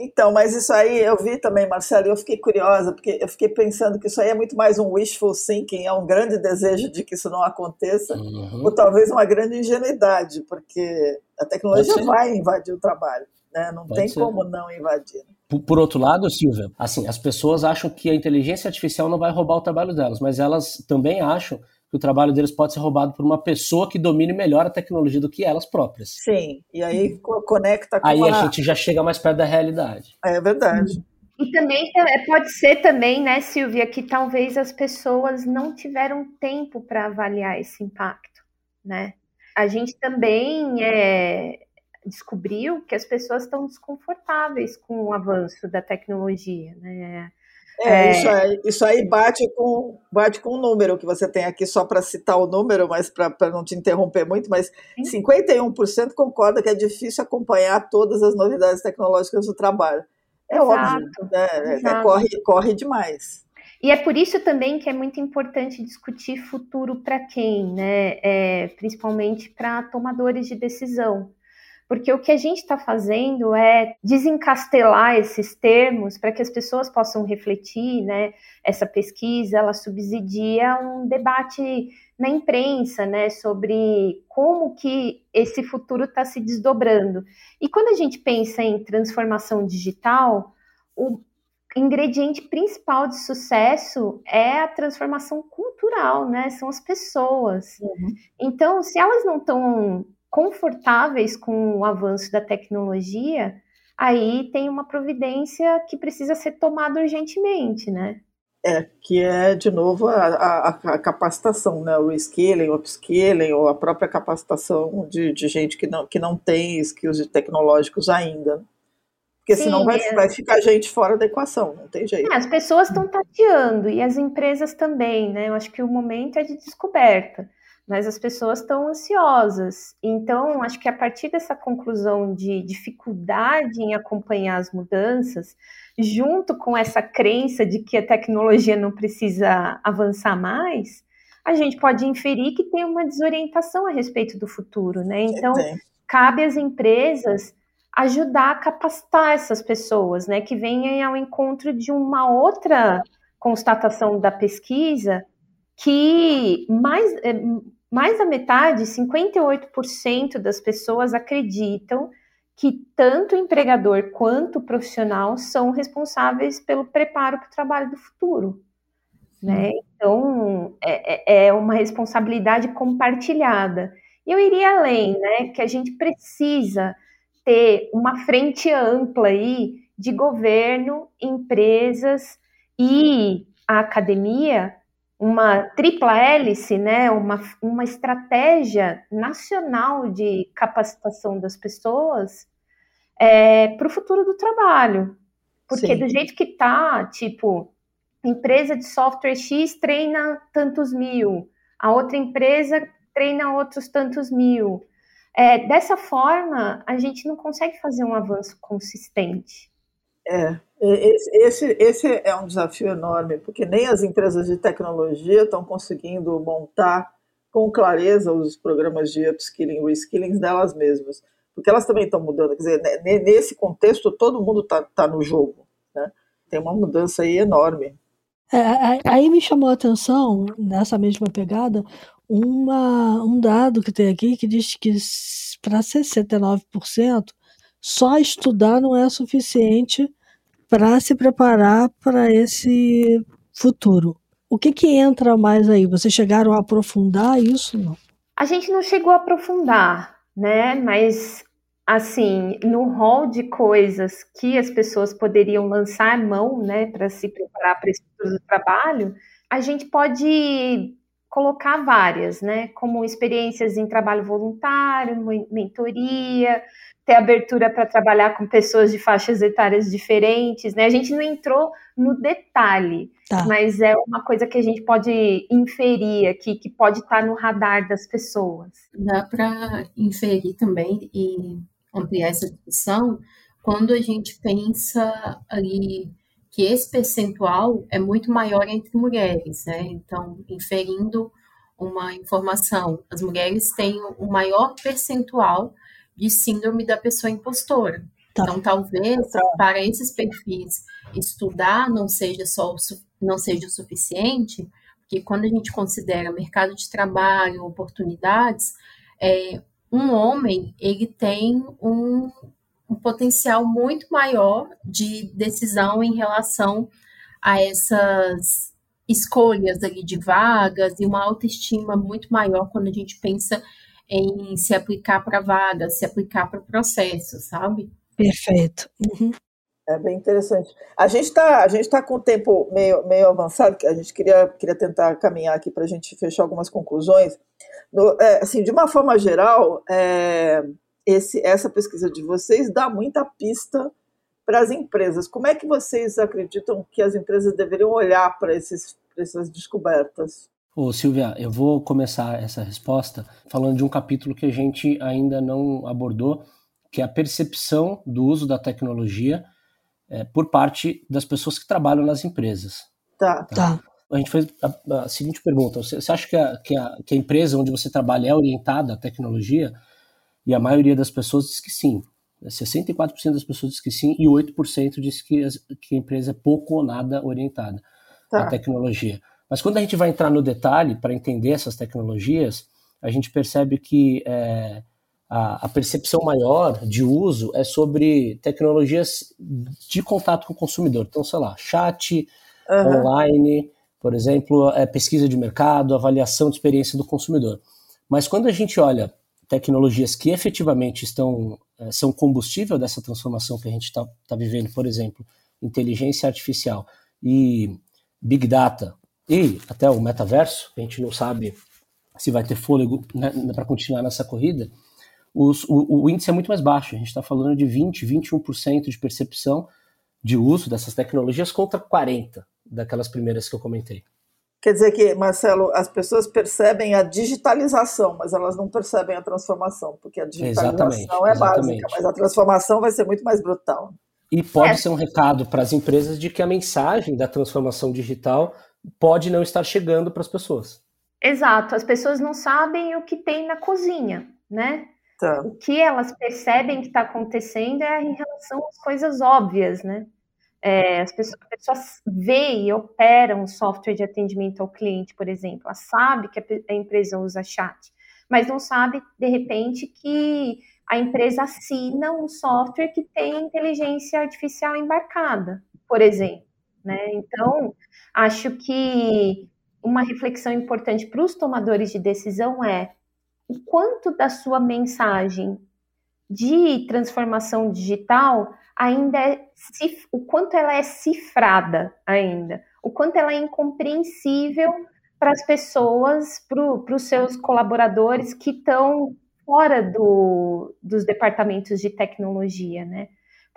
Então, mas isso aí eu vi também, Marcelo, e eu fiquei curiosa, porque eu fiquei pensando que isso aí é muito mais um wishful thinking, é um grande desejo de que isso não aconteça, uhum. ou talvez uma grande ingenuidade, porque a tecnologia vai invadir o trabalho, né? não Pode tem ser. como não invadir. Por, por, outro lado, Silvia, assim, as pessoas acham que a inteligência artificial não vai roubar o trabalho delas, mas elas também acham que o trabalho deles pode ser roubado por uma pessoa que domine melhor a tecnologia do que elas próprias. Sim, e aí conecta com Aí a... a gente já chega mais perto da realidade. É verdade. E também é, pode ser também, né, Silvia, que talvez as pessoas não tiveram tempo para avaliar esse impacto, né? A gente também é, descobriu que as pessoas estão desconfortáveis com o avanço da tecnologia, né? É, é... Isso, aí, isso aí bate com bate com o número que você tem aqui, só para citar o número, mas para não te interromper muito, mas Sim. 51% concorda que é difícil acompanhar todas as novidades tecnológicas do trabalho. É Exato. óbvio, né? É, é, corre, corre demais. E é por isso também que é muito importante discutir futuro para quem, né? É, principalmente para tomadores de decisão porque o que a gente está fazendo é desencastelar esses termos para que as pessoas possam refletir, né? Essa pesquisa, ela subsidia um debate na imprensa, né, sobre como que esse futuro está se desdobrando. E quando a gente pensa em transformação digital, o ingrediente principal de sucesso é a transformação cultural, né? São as pessoas. Uhum. Então, se elas não estão confortáveis com o avanço da tecnologia, aí tem uma providência que precisa ser tomada urgentemente, né? É, que é, de novo, a, a, a capacitação, né? o reskilling, o upskilling, ou a própria capacitação de, de gente que não, que não tem skills tecnológicos ainda. Porque Sim, senão vai, é. vai ficar gente fora da equação, não tem jeito. É, as pessoas estão tateando, e as empresas também, né? Eu acho que o momento é de descoberta mas as pessoas estão ansiosas. Então, acho que a partir dessa conclusão de dificuldade em acompanhar as mudanças, junto com essa crença de que a tecnologia não precisa avançar mais, a gente pode inferir que tem uma desorientação a respeito do futuro, né? Então, cabe às empresas ajudar a capacitar essas pessoas, né, que venham ao encontro de uma outra constatação da pesquisa que mais eh, mais da metade, 58% das pessoas acreditam que tanto o empregador quanto o profissional são responsáveis pelo preparo para o trabalho do futuro. Né? Então, é, é, é uma responsabilidade compartilhada. E eu iria além, né, que a gente precisa ter uma frente ampla aí de governo, empresas e a academia uma tripla hélice, né, uma, uma estratégia nacional de capacitação das pessoas é, para o futuro do trabalho. Porque Sim. do jeito que tá, tipo, empresa de software X treina tantos mil, a outra empresa treina outros tantos mil. É, dessa forma, a gente não consegue fazer um avanço consistente. É, esse, esse é um desafio enorme, porque nem as empresas de tecnologia estão conseguindo montar com clareza os programas de upskilling e reskilling delas mesmas, porque elas também estão mudando. Quer dizer, nesse contexto, todo mundo está tá no jogo. Né? Tem uma mudança aí enorme. É, aí me chamou a atenção, nessa mesma pegada, uma, um dado que tem aqui que diz que para 69%, só estudar não é suficiente para se preparar para esse futuro. O que, que entra mais aí? Vocês chegaram a aprofundar isso? Não? A gente não chegou a aprofundar, né? Mas assim, no rol de coisas que as pessoas poderiam lançar mão, né, para se preparar para esse futuro do trabalho, a gente pode colocar várias, né, como experiências em trabalho voluntário, mentoria, ter abertura para trabalhar com pessoas de faixas etárias diferentes, né? A gente não entrou no detalhe, tá. mas é uma coisa que a gente pode inferir aqui, que pode estar no radar das pessoas. Dá para inferir também e ampliar essa discussão quando a gente pensa ali que esse percentual é muito maior entre mulheres, né? Então, inferindo uma informação, as mulheres têm o um maior percentual de síndrome da pessoa impostora. Tá. Então, talvez tá. para esses perfis estudar não seja só o, não seja o suficiente, porque quando a gente considera mercado de trabalho, oportunidades, é, um homem ele tem um, um potencial muito maior de decisão em relação a essas escolhas ali de vagas e uma autoestima muito maior quando a gente pensa em se aplicar para vagas, se aplicar para processos, sabe? Perfeito. Uhum. É bem interessante. A gente está tá com o tempo meio, meio avançado, que a gente queria, queria tentar caminhar aqui para a gente fechar algumas conclusões. No, é, assim, de uma forma geral, é, esse, essa pesquisa de vocês dá muita pista para as empresas. Como é que vocês acreditam que as empresas deveriam olhar para essas descobertas? Ô, Silvia, eu vou começar essa resposta falando de um capítulo que a gente ainda não abordou, que é a percepção do uso da tecnologia é, por parte das pessoas que trabalham nas empresas. Tá. tá. tá. A gente fez a, a seguinte pergunta: você, você acha que a, que, a, que a empresa onde você trabalha é orientada à tecnologia? E a maioria das pessoas diz que sim. 64% das pessoas diz que sim e 8% diz que, que a empresa é pouco ou nada orientada tá. à tecnologia. Mas quando a gente vai entrar no detalhe para entender essas tecnologias, a gente percebe que é, a, a, percepção maior de uso é sobre tecnologias de contato com o consumidor. Então, sei lá, chat uhum. online, por exemplo, é, pesquisa de mercado, avaliação de experiência do consumidor. Mas quando a gente olha tecnologias que efetivamente estão é, são combustível dessa transformação que a gente está tá vivendo, por exemplo, inteligência artificial e big data e até o metaverso, a gente não sabe se vai ter fôlego né, para continuar nessa corrida, os, o, o, índice é muito mais baixo. A gente está falando de 20, 21% de percepção de uso dessas tecnologias contra 40% daquelas primeiras que eu comentei. Quer dizer que, Marcelo, as pessoas percebem a digitalização, mas elas não percebem a transformação, porque a digitalização exatamente, é exatamente. básica, mas a transformação vai ser muito mais brutal. E pode é. ser um recado para as empresas de que a mensagem da transformação digital pode não estar chegando para as pessoas. Exato, as pessoas não sabem o que tem na cozinha, né? Tá. O que elas percebem que está acontecendo é em relação às coisas óbvias, né? É, as pessoas, as pessoas veem e operam software de atendimento ao cliente, por exemplo. Ela sabe que a, empresa usa chat, mas não sabe, de repente, que a empresa assina um software que tem inteligência artificial embarcada, por exemplo. Né? Então, acho que uma reflexão importante para os tomadores de decisão é o quanto da sua mensagem de transformação digital ainda é o quanto ela é cifrada ainda, o quanto ela é incompreensível para as pessoas, para os seus colaboradores que estão fora do, dos departamentos de tecnologia, né?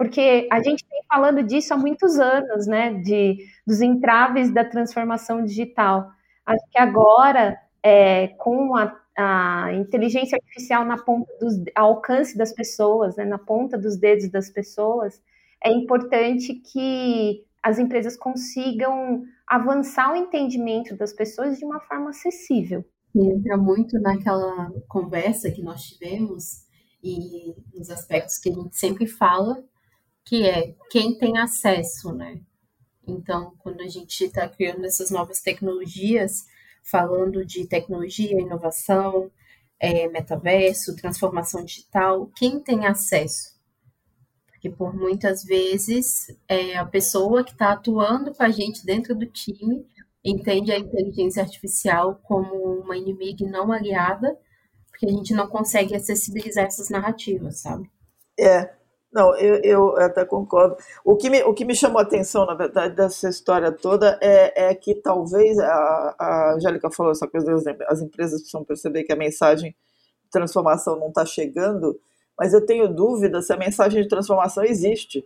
Porque a gente vem falando disso há muitos anos, né? De, dos entraves da transformação digital. Acho que agora, é, com a a inteligência artificial na ponta dos alcance das pessoas, né, na ponta dos dedos das pessoas, é importante que as empresas consigam avançar o entendimento das pessoas de uma forma acessível. Entra muito naquela conversa que nós tivemos e nos aspectos que a gente sempre fala, que é quem tem acesso, né? Então, quando a gente está criando essas novas tecnologias, falando de tecnologia, inovação, é, metaverso, transformação digital, quem tem acesso? Porque por muitas vezes é, a pessoa que está atuando com a gente dentro do time entende a inteligência artificial como uma inimiga e não aliada, porque a gente não consegue acessibilizar essas narrativas, sabe? É, não, eu, eu até concordo. O que, me, o que me chamou a atenção, na verdade, dessa história toda é, é que talvez a, a Angélica falou essa coisa, as empresas precisam perceber que a mensagem de transformação não está chegando, mas eu tenho dúvida se a mensagem de transformação existe.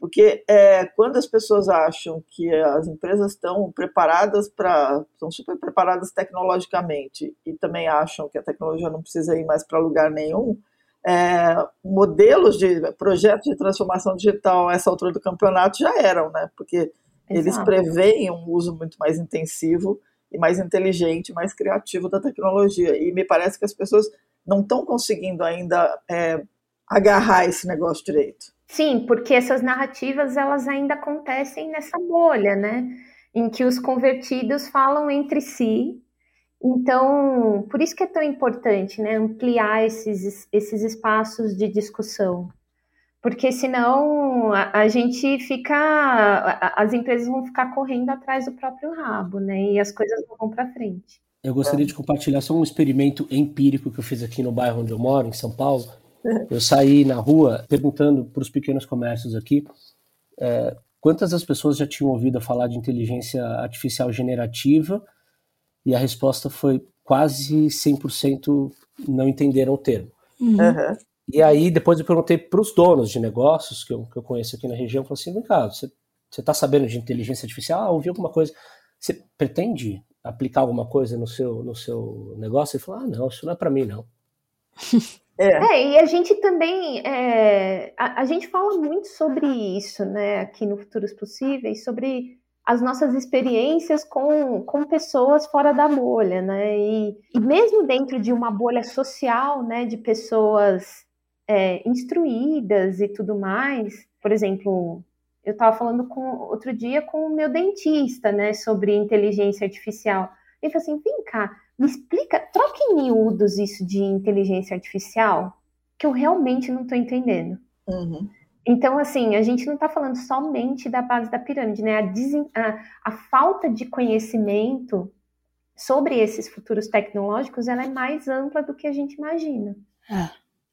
Porque é, quando as pessoas acham que as empresas estão preparadas para. estão super preparadas tecnologicamente e também acham que a tecnologia não precisa ir mais para lugar nenhum, é, modelos de projetos de transformação digital a essa altura do campeonato já eram, né? Porque Exato. eles preveem um uso muito mais intensivo e mais inteligente, mais criativo da tecnologia. E me parece que as pessoas não estão conseguindo ainda é, agarrar esse negócio direito. Sim, porque essas narrativas elas ainda acontecem nessa bolha, né? Em que os convertidos falam entre si então, por isso que é tão importante né, ampliar esses, esses espaços de discussão. Porque senão a, a gente fica. As empresas vão ficar correndo atrás do próprio rabo, né? E as coisas não vão para frente. Eu gostaria de compartilhar só um experimento empírico que eu fiz aqui no bairro onde eu moro, em São Paulo. Eu saí na rua perguntando para os pequenos comércios aqui é, quantas das pessoas já tinham ouvido falar de inteligência artificial generativa e a resposta foi quase 100% não entenderam o termo. Uhum. E aí depois eu perguntei para os donos de negócios que eu, que eu conheço aqui na região, falei assim, vem cá, você está sabendo de inteligência artificial? Ah, ouvi alguma coisa. Você pretende aplicar alguma coisa no seu, no seu negócio? Ele falou, ah, não, isso não é para mim, não. É. é. e a gente também, é, a, a, gente fala muito sobre isso, né, aqui no Futuros Possíveis, sobre as nossas experiências com, com pessoas fora da bolha, né, e, e mesmo dentro de uma bolha social, né, de pessoas é, instruídas e tudo mais, por exemplo, eu estava falando com, outro dia com o meu dentista, né, sobre inteligência artificial, ele falou assim, vem cá, me explica, troca em miúdos isso de inteligência artificial, que eu realmente não estou entendendo. Uhum. Então, assim, a gente não está falando somente da base da pirâmide, né? A, a, a, falta de conhecimento sobre esses futuros tecnológicos, ela é mais ampla do que a gente imagina. É.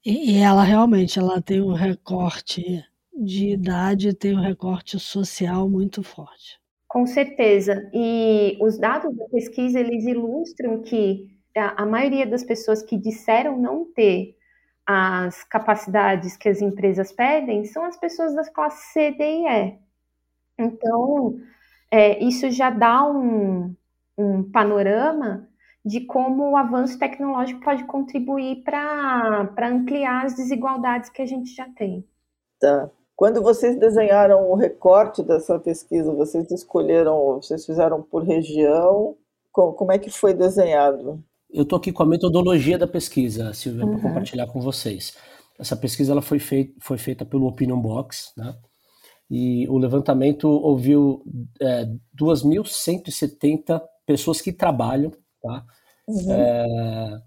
E, e ela realmente, ela tem um recorte de idade, tem um recorte social muito forte. Com certeza. E os dados da pesquisa, eles ilustram que a, a maioria das pessoas que disseram não ter as capacidades que as empresas pedem são as pessoas das classes C, D e E. Então, é, isso já dá um, um panorama de como o avanço tecnológico pode contribuir para ampliar as desigualdades que a gente já tem. Tá. Quando vocês desenharam o recorte dessa pesquisa, vocês escolheram, vocês fizeram por região? Como é que foi desenhado? Eu estou aqui com a metodologia da pesquisa, Silvia, uhum. para compartilhar com vocês. Essa pesquisa ela foi, fei foi feita pelo Opinion Box, né? E o levantamento ouviu é, 2.170 pessoas que trabalham, tá? Uhum. É,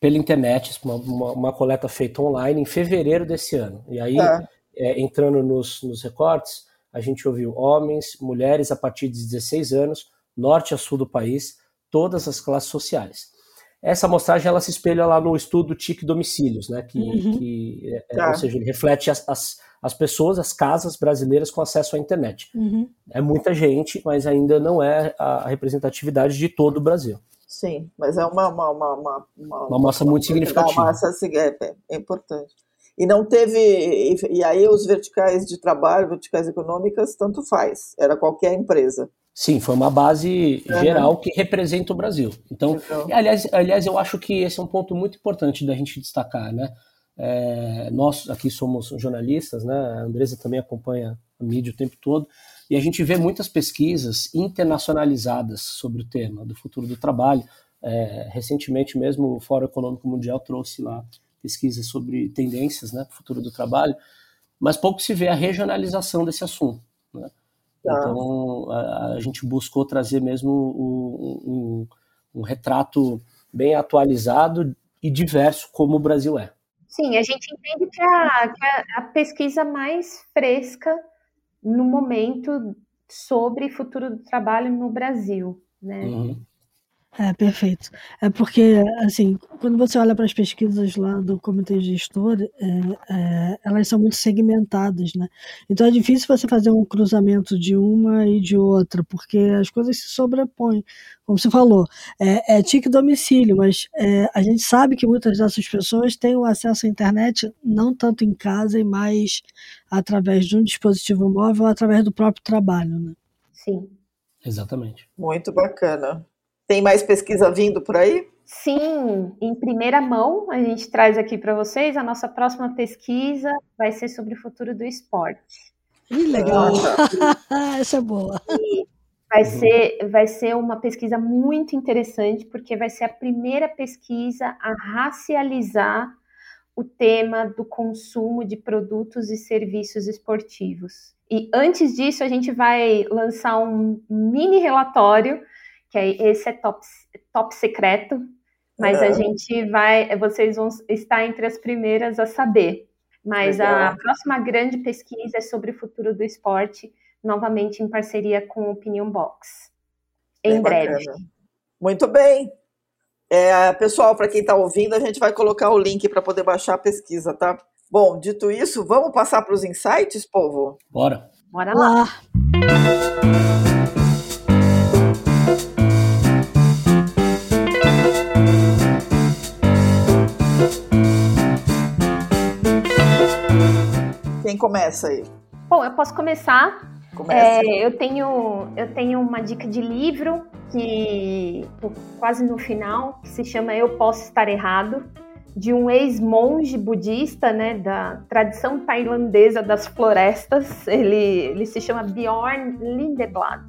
pela internet, uma, uma, uma, coleta feita online em fevereiro desse ano. E aí tá é, entrando nos, nos recortes, a gente ouviu homens, mulheres a partir de 16 anos, norte a sul do país, todas as classes sociais. Essa amostragem ela se espelha lá no estudo TIC domicílios, né, que, uhum. que é, tá. ou seja, ele reflete as, as, as, pessoas, as casas brasileiras com acesso à internet. Uhum. É muita gente, mas ainda não é a representatividade de todo o Brasil. Sim, mas é uma uma, uma, uma, uma, uma massa muito significativa. Uma massa é, é importante. E não teve. E, e aí os verticais de trabalho, verticais econômicas, tanto faz. Era qualquer empresa. Sim, foi uma base uhum. geral que representa o Brasil. Então, então, aliás, aliás, eu acho que esse é um ponto muito importante da gente destacar, né? É, nós aqui somos jornalistas, né? A Andresa também acompanha a mídia o tempo todo, e a gente vê muitas pesquisas internacionalizadas sobre o tema do futuro do trabalho. É, recentemente mesmo o Fórum Econômico Mundial trouxe lá pesquisas sobre tendências, né, futuro do trabalho, mas pouco se vê a regionalização desse assunto. Né? Tá. Então, a, a, gente buscou trazer mesmo um, um, um, retrato bem atualizado e diverso como o Brasil é. Sim, a gente entende que a, que a, a pesquisa mais fresca no momento sobre futuro do trabalho no Brasil, né? Uhum. É, perfeito. É porque, assim, quando você olha para as pesquisas lá do comitê gestor, é, é, elas são muito segmentadas, né? Então é difícil você fazer um cruzamento de uma e de outra, porque as coisas se sobrepõem. Como você falou, é, é TIC domicílio, mas é, a gente sabe que muitas dessas pessoas têm o acesso à internet não tanto em casa e mais através de um dispositivo móvel ou através do próprio trabalho, né? Sim. Exatamente. Muito bacana. Tem mais pesquisa vindo por aí? Sim, em primeira mão, a gente traz aqui para vocês. A nossa próxima pesquisa vai ser sobre o futuro do esporte. Ih, legal! Essa é boa. E vai ser, vai ser uma pesquisa muito interessante, porque vai ser a primeira pesquisa a racializar o tema do consumo de produtos e serviços esportivos. E antes disso, a gente vai lançar um mini relatório que é, esse é top, top secreto, mas a gente vai, vocês vão estar entre as primeiras a saber. Mas Legal. a próxima grande pesquisa é sobre o futuro do esporte, novamente em parceria com o Opinion Box. Em bem breve. Bacana. Muito bem. É, pessoal, para quem está ouvindo, a gente vai colocar o link para poder baixar a pesquisa, tá? Bom, dito isso, vamos passar para os insights, povo? Bora. Bora lá! lá. Quem começa aí? Bom, eu posso começar. É, eu tenho eu tenho uma dica de livro que quase no final que se chama Eu Posso Estar Errado de um ex-monge budista, né, da tradição tailandesa das florestas. Ele, ele se chama Bjorn Lindeblad.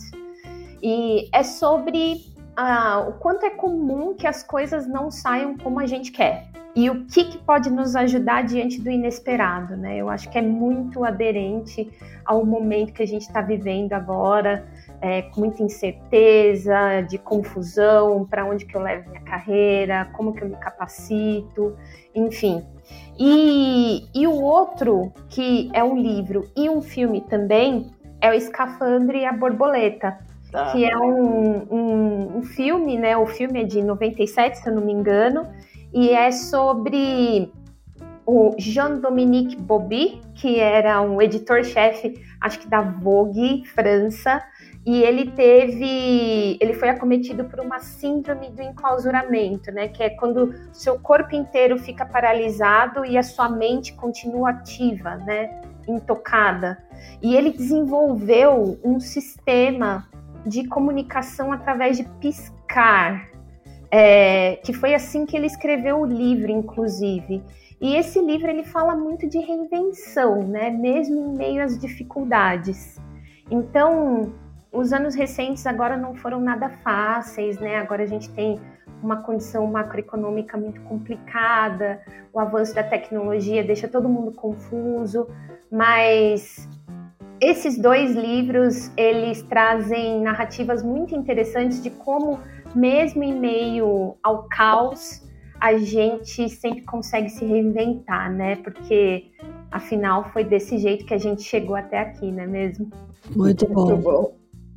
E é sobre ah, o quanto é comum que as coisas não saiam como a gente quer. E o que, que pode nos ajudar diante do inesperado, né? Eu acho que é muito aderente ao momento que a gente está vivendo agora, é, com muita incerteza, de confusão, para onde que eu levo minha carreira, como que eu me capacito, enfim. E, e o outro, que é um livro e um filme também, é o Escafandre e a Borboleta, tá. que é um, um, um, filme, né? O filme é de 97, se eu não me engano, e é sobre o Jean-Dominique Bobby, que era um editor-chefe, acho que da Vogue França, e ele teve, ele foi acometido por uma síndrome do enclausuramento, né, que é quando seu corpo inteiro fica paralisado e a sua mente continua ativa, né, intocada. E ele desenvolveu um sistema de comunicação através de piscar, é, que foi assim que ele escreveu o livro, inclusive. E esse livro ele fala muito de reinvenção, né, mesmo em meio às dificuldades. Então, os anos recentes agora não foram nada fáceis, né? Agora a gente tem uma condição macroeconômica muito complicada, o avanço da tecnologia deixa todo mundo confuso, mas esses dois livros, eles trazem narrativas muito interessantes de como mesmo em meio ao caos, a gente sempre consegue se reinventar, né? Porque afinal foi desse jeito que a gente chegou até aqui, não é mesmo? Muito bom. Muito bom.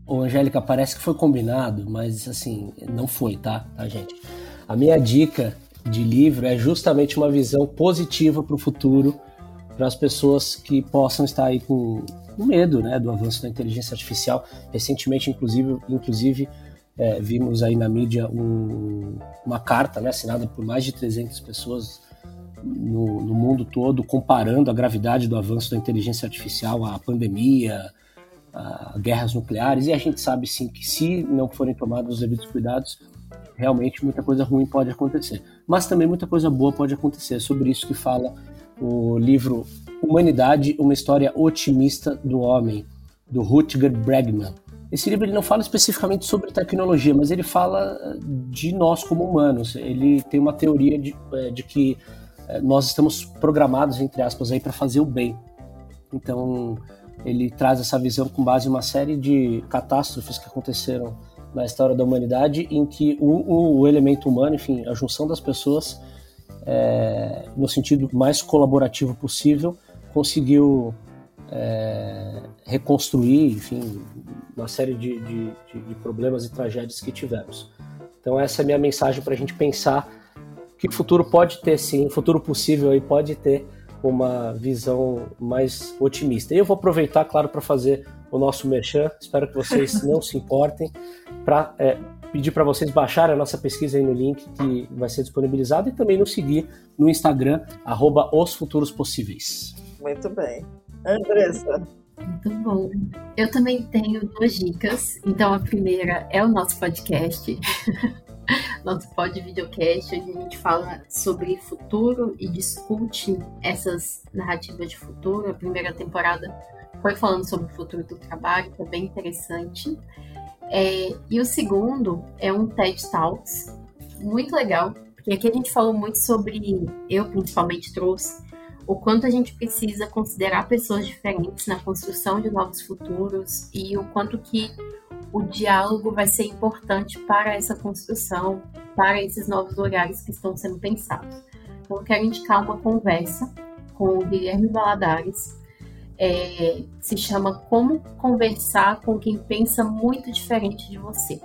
Ô, Angélica, parece que foi combinado, mas assim, não foi, tá? Tá, gente? A minha dica de livro é justamente uma visão positiva para o futuro, para as pessoas que possam estar aí com, com, medo né, do avanço da inteligência artificial. Recentemente, inclusive, inclusive é, vimos aí na mídia um, uma carta né, assinada por mais de 300 pessoas no, no, mundo todo, comparando a gravidade do avanço da inteligência artificial à pandemia, a guerras nucleares, e a gente sabe sim que se não forem tomados os devidos cuidados, realmente muita coisa ruim pode acontecer. Mas também muita coisa boa pode acontecer. É sobre isso que fala o livro Humanidade, uma história otimista do homem, do Rutger Bregman. Esse livro ele não fala especificamente sobre tecnologia, mas ele fala eh, de nós como humanos. Ele tem uma teoria de, eh, de que eh, nós estamos programados, entre aspas, aí para fazer o bem. Então, ele traz essa visão com base em uma série de catástrofes que aconteceram na história da humanidade, em que o, o, o elemento humano, enfim, a junção das pessoas, é, no sentido mais colaborativo possível, conseguiu é, reconstruir, enfim, uma série de, de, de, problemas e tragédias que tivemos. Então essa é a minha mensagem para a gente pensar que o futuro pode ter sim, o futuro possível aí pode ter uma visão mais otimista. E eu vou aproveitar, claro, para fazer o nosso merchan. Espero que vocês não se importem para é, pedir para vocês baixarem a nossa pesquisa aí no link que vai ser disponibilizado e também nos seguir no Instagram arroba os futuros possíveis. Muito bem, Andressa. Muito bom. Eu também tenho duas dicas. Então, a primeira é o nosso podcast. nosso pod videocast, onde a gente fala sobre futuro e discute essas narrativas de futuro. A primeira temporada foi falando sobre o futuro do trabalho, que é bem interessante. É, e o segundo é um TED Talks, muito legal, porque aqui a gente falou muito sobre, eu principalmente trouxe, o quanto a gente precisa considerar pessoas diferentes na construção de novos futuros e o quanto que o diálogo vai ser importante para essa construção, para esses novos lugares que estão sendo pensados. Então, eu quero indicar uma conversa com o Guilherme Valadares, é, se chama Como Conversar com Quem Pensa Muito Diferente de Você.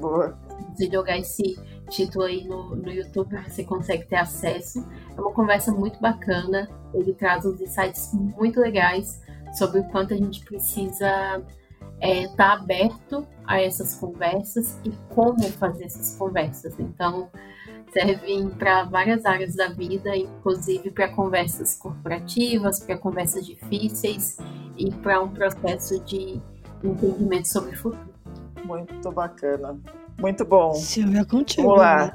Boa. Se jogar esse título aí no, no YouTube, você consegue ter acesso. É uma conversa muito bacana, ele traz uns insights muito legais sobre o quanto a gente precisa estar é, tá aberto a essas conversas e como fazer essas conversas. Então, servem para várias áreas da vida, inclusive para conversas corporativas, para conversas difíceis e para um processo de entendimento sobre o futuro. Muito bacana. Muito bom. Silvia, é contigo. Vamos lá. Né?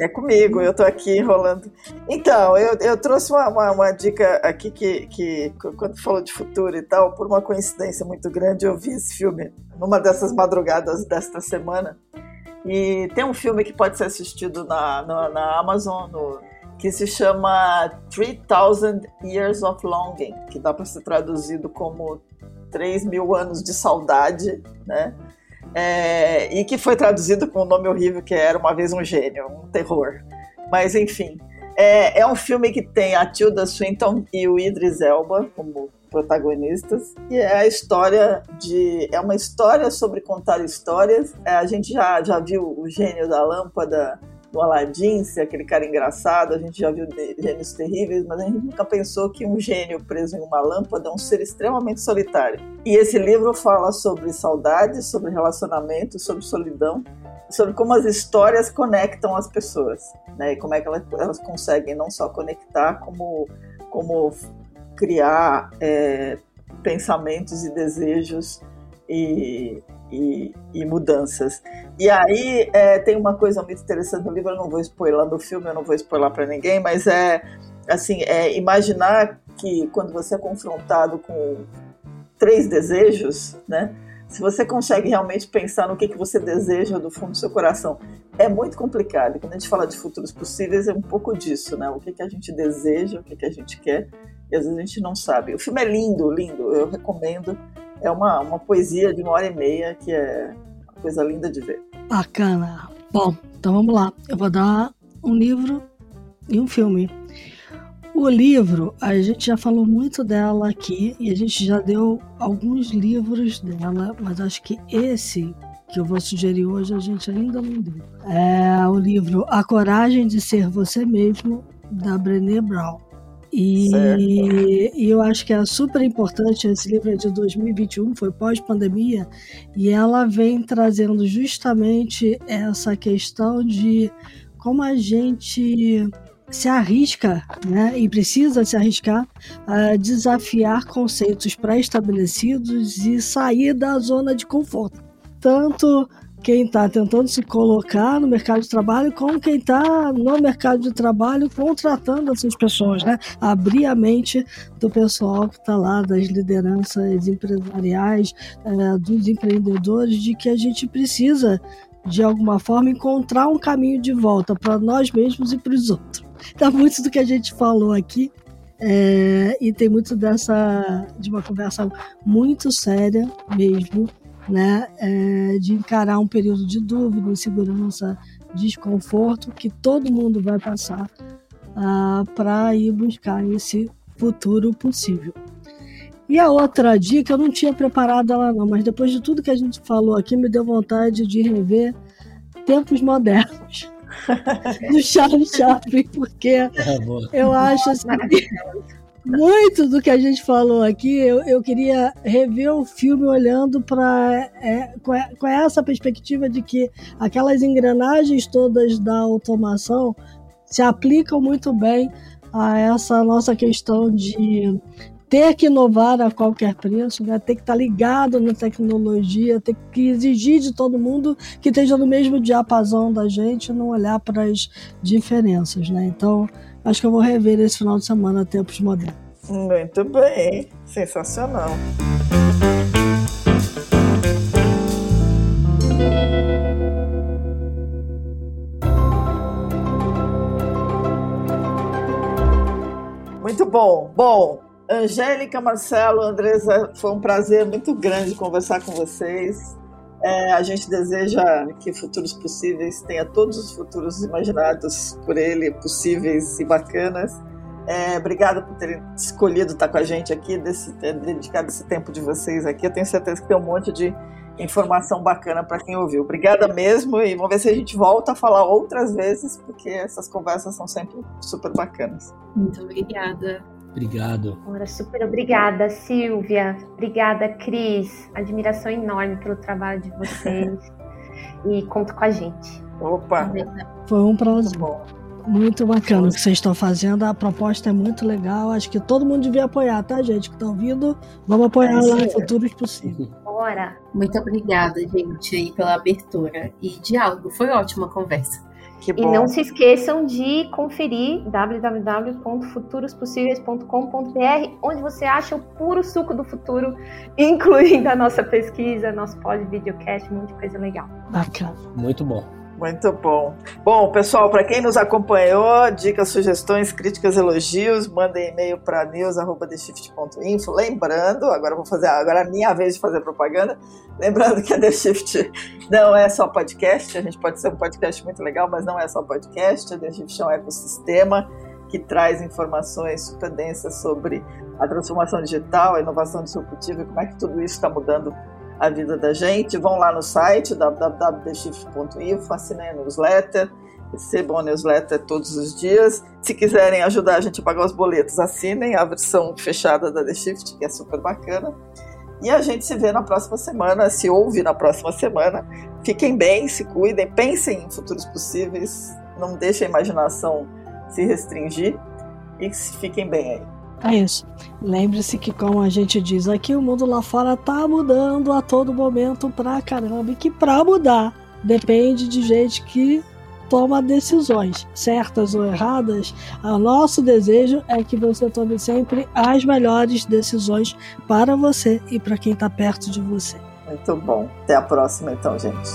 É comigo, eu tô aqui enrolando. Então, eu, eu trouxe uma, uma, uma, dica aqui que, que, quando falou de futuro e tal, por uma coincidência muito grande, eu vi esse filme numa dessas madrugadas desta semana. E tem um filme que pode ser assistido na, na, na Amazon, no, que se chama 3000 Years of Longing, que dá para ser traduzido como 3 mil anos de saudade, né? É, e que foi traduzido com um nome horrível que era Uma Vez um Gênio, um terror. Mas enfim, é, é um filme que tem a Tilda Swinton e o Idris Elba como protagonistas e é a história de é uma história sobre contar histórias. É, a gente já já viu o gênio da lâmpada do Aladdin, ser aquele cara engraçado, a gente já viu gênios terríveis, mas a gente nunca pensou que um gênio preso em uma lâmpada é um ser extremamente solitário. E esse livro fala sobre saudade, sobre relacionamento, sobre solidão, sobre como as histórias conectam as pessoas, né? E como é que elas, elas conseguem não só conectar, como, como criar é, pensamentos e desejos e, e, e mudanças. E aí é, tem uma coisa muito interessante no livro, eu não vou spoiler no filme, eu não vou spoiler para ninguém, mas é assim, é imaginar que quando você é confrontado com três desejos, né? Se você consegue realmente pensar no que, que você deseja do fundo do seu coração, é muito complicado. Quando a gente fala de futuros possíveis, é um pouco disso, né? O que, que a gente deseja, o que, que a gente quer, e às vezes a gente não sabe. O filme é lindo, lindo, eu recomendo é uma, uma poesia de uma hora e meia que é uma coisa linda de ver. Bacana. Bom, então vamos lá. Eu vou dar um livro e um filme. O livro, a gente já falou muito dela aqui e a gente já deu alguns livros dela, mas acho que esse que eu vou sugerir hoje a gente ainda não deu. É o livro A Coragem de Ser Você Mesmo, da Brené Brown. E, e, eu acho que é super importante. Esse livro é de 2021, foi pós-pandemia, e ela vem trazendo justamente essa questão de como a gente se arrisca, né, e precisa se arriscar a desafiar conceitos pré-estabelecidos e sair da zona de conforto. Tanto quem está tentando se colocar no mercado de trabalho como quem está no mercado de trabalho contratando essas pessoas, né? Abrir a mente do pessoal que está lá, das lideranças empresariais, é, dos empreendedores, de que a gente precisa, de alguma forma, encontrar um caminho de volta para nós mesmos e para os outros. Então, muito do que a gente falou aqui é, e tem muito dessa de uma conversa muito séria mesmo né, é, de encarar um período de dúvida, insegurança, desconforto que todo mundo vai passar ah, para ir buscar esse futuro possível. E a outra dica, eu não tinha preparado ela não, mas depois de tudo que a gente falou aqui, me deu vontade de rever Tempos Modernos do Charles Chaplin, porque é, eu acho assim, muito do que a gente falou aqui, eu, eu queria rever o filme olhando para é, com, com essa perspectiva de que aquelas engrenagens todas da automação se aplicam muito bem a essa nossa questão de ter que inovar a qualquer preço, né? ter que estar ligado na tecnologia, ter que exigir de todo mundo que esteja no mesmo diapasão da gente, não olhar para as diferenças. Né? Então, Acho que eu vou rever esse final de semana Tempos Modernos. Muito bem, sensacional. Muito bom. Bom, Angélica, Marcelo, Andresa, foi um prazer muito grande conversar com vocês. É, a gente deseja que futuros possíveis tenha todos os futuros imaginados por ele, possíveis e bacanas. É, obrigada por terem escolhido estar com a gente aqui, desse, dedicado esse tempo de vocês aqui. Eu tenho certeza que tem um monte de informação bacana para quem ouviu. Obrigada mesmo e vamos ver se a gente volta a falar outras vezes, porque essas conversas são sempre super bacanas. Muito obrigada. Obrigado. Ora, super obrigada, Silvia. Obrigada, Cris. Admiração enorme pelo trabalho de vocês. e conta com a gente. Opa! Foi um prazer. Muito bacana o que vocês estão fazendo. A proposta é muito legal. Acho que todo mundo devia apoiar, tá, gente? Que está ouvindo. Vamos apoiar é lá em futuros possíveis. Bora! Muito obrigada, gente, aí pela abertura e diálogo. Foi ótima a conversa. E não se esqueçam de conferir www.futurospossíveis.com.br, onde você acha o puro suco do futuro, incluindo a nossa pesquisa, nosso pod-videocast, um monte de coisa legal. Bacana. Muito bom. Muito bom. Bom, pessoal, para quem nos acompanhou, dicas, sugestões, críticas, elogios, mandem e-mail para news@theshift.info. Lembrando, agora vou fazer, agora é a minha vez de fazer propaganda. Lembrando que a The Shift não é só podcast, a gente pode ser um podcast muito legal, mas não é só podcast. A The Shift é um ecossistema que traz informações super densas sobre a transformação digital, a inovação disruptiva e como é que tudo isso está mudando a vida da gente. Vão lá no site www.theshift.info, assinem a newsletter, recebam a newsletter todos os dias. Se quiserem ajudar a gente a pagar os boletos, assinem a versão fechada da The Shift, que é super bacana. E a gente se vê na próxima semana, se ouve na próxima semana. Fiquem bem, se cuidem, pensem em futuros possíveis, não deixem a imaginação se restringir e fiquem bem aí. É isso. Lembre-se que, como a gente diz aqui, o mundo lá fora tá mudando a todo momento pra caramba. E que pra mudar depende de gente que toma decisões, certas ou erradas. O nosso desejo é que você tome sempre as melhores decisões para você e para quem está perto de você. Muito bom. Até a próxima, então, gente.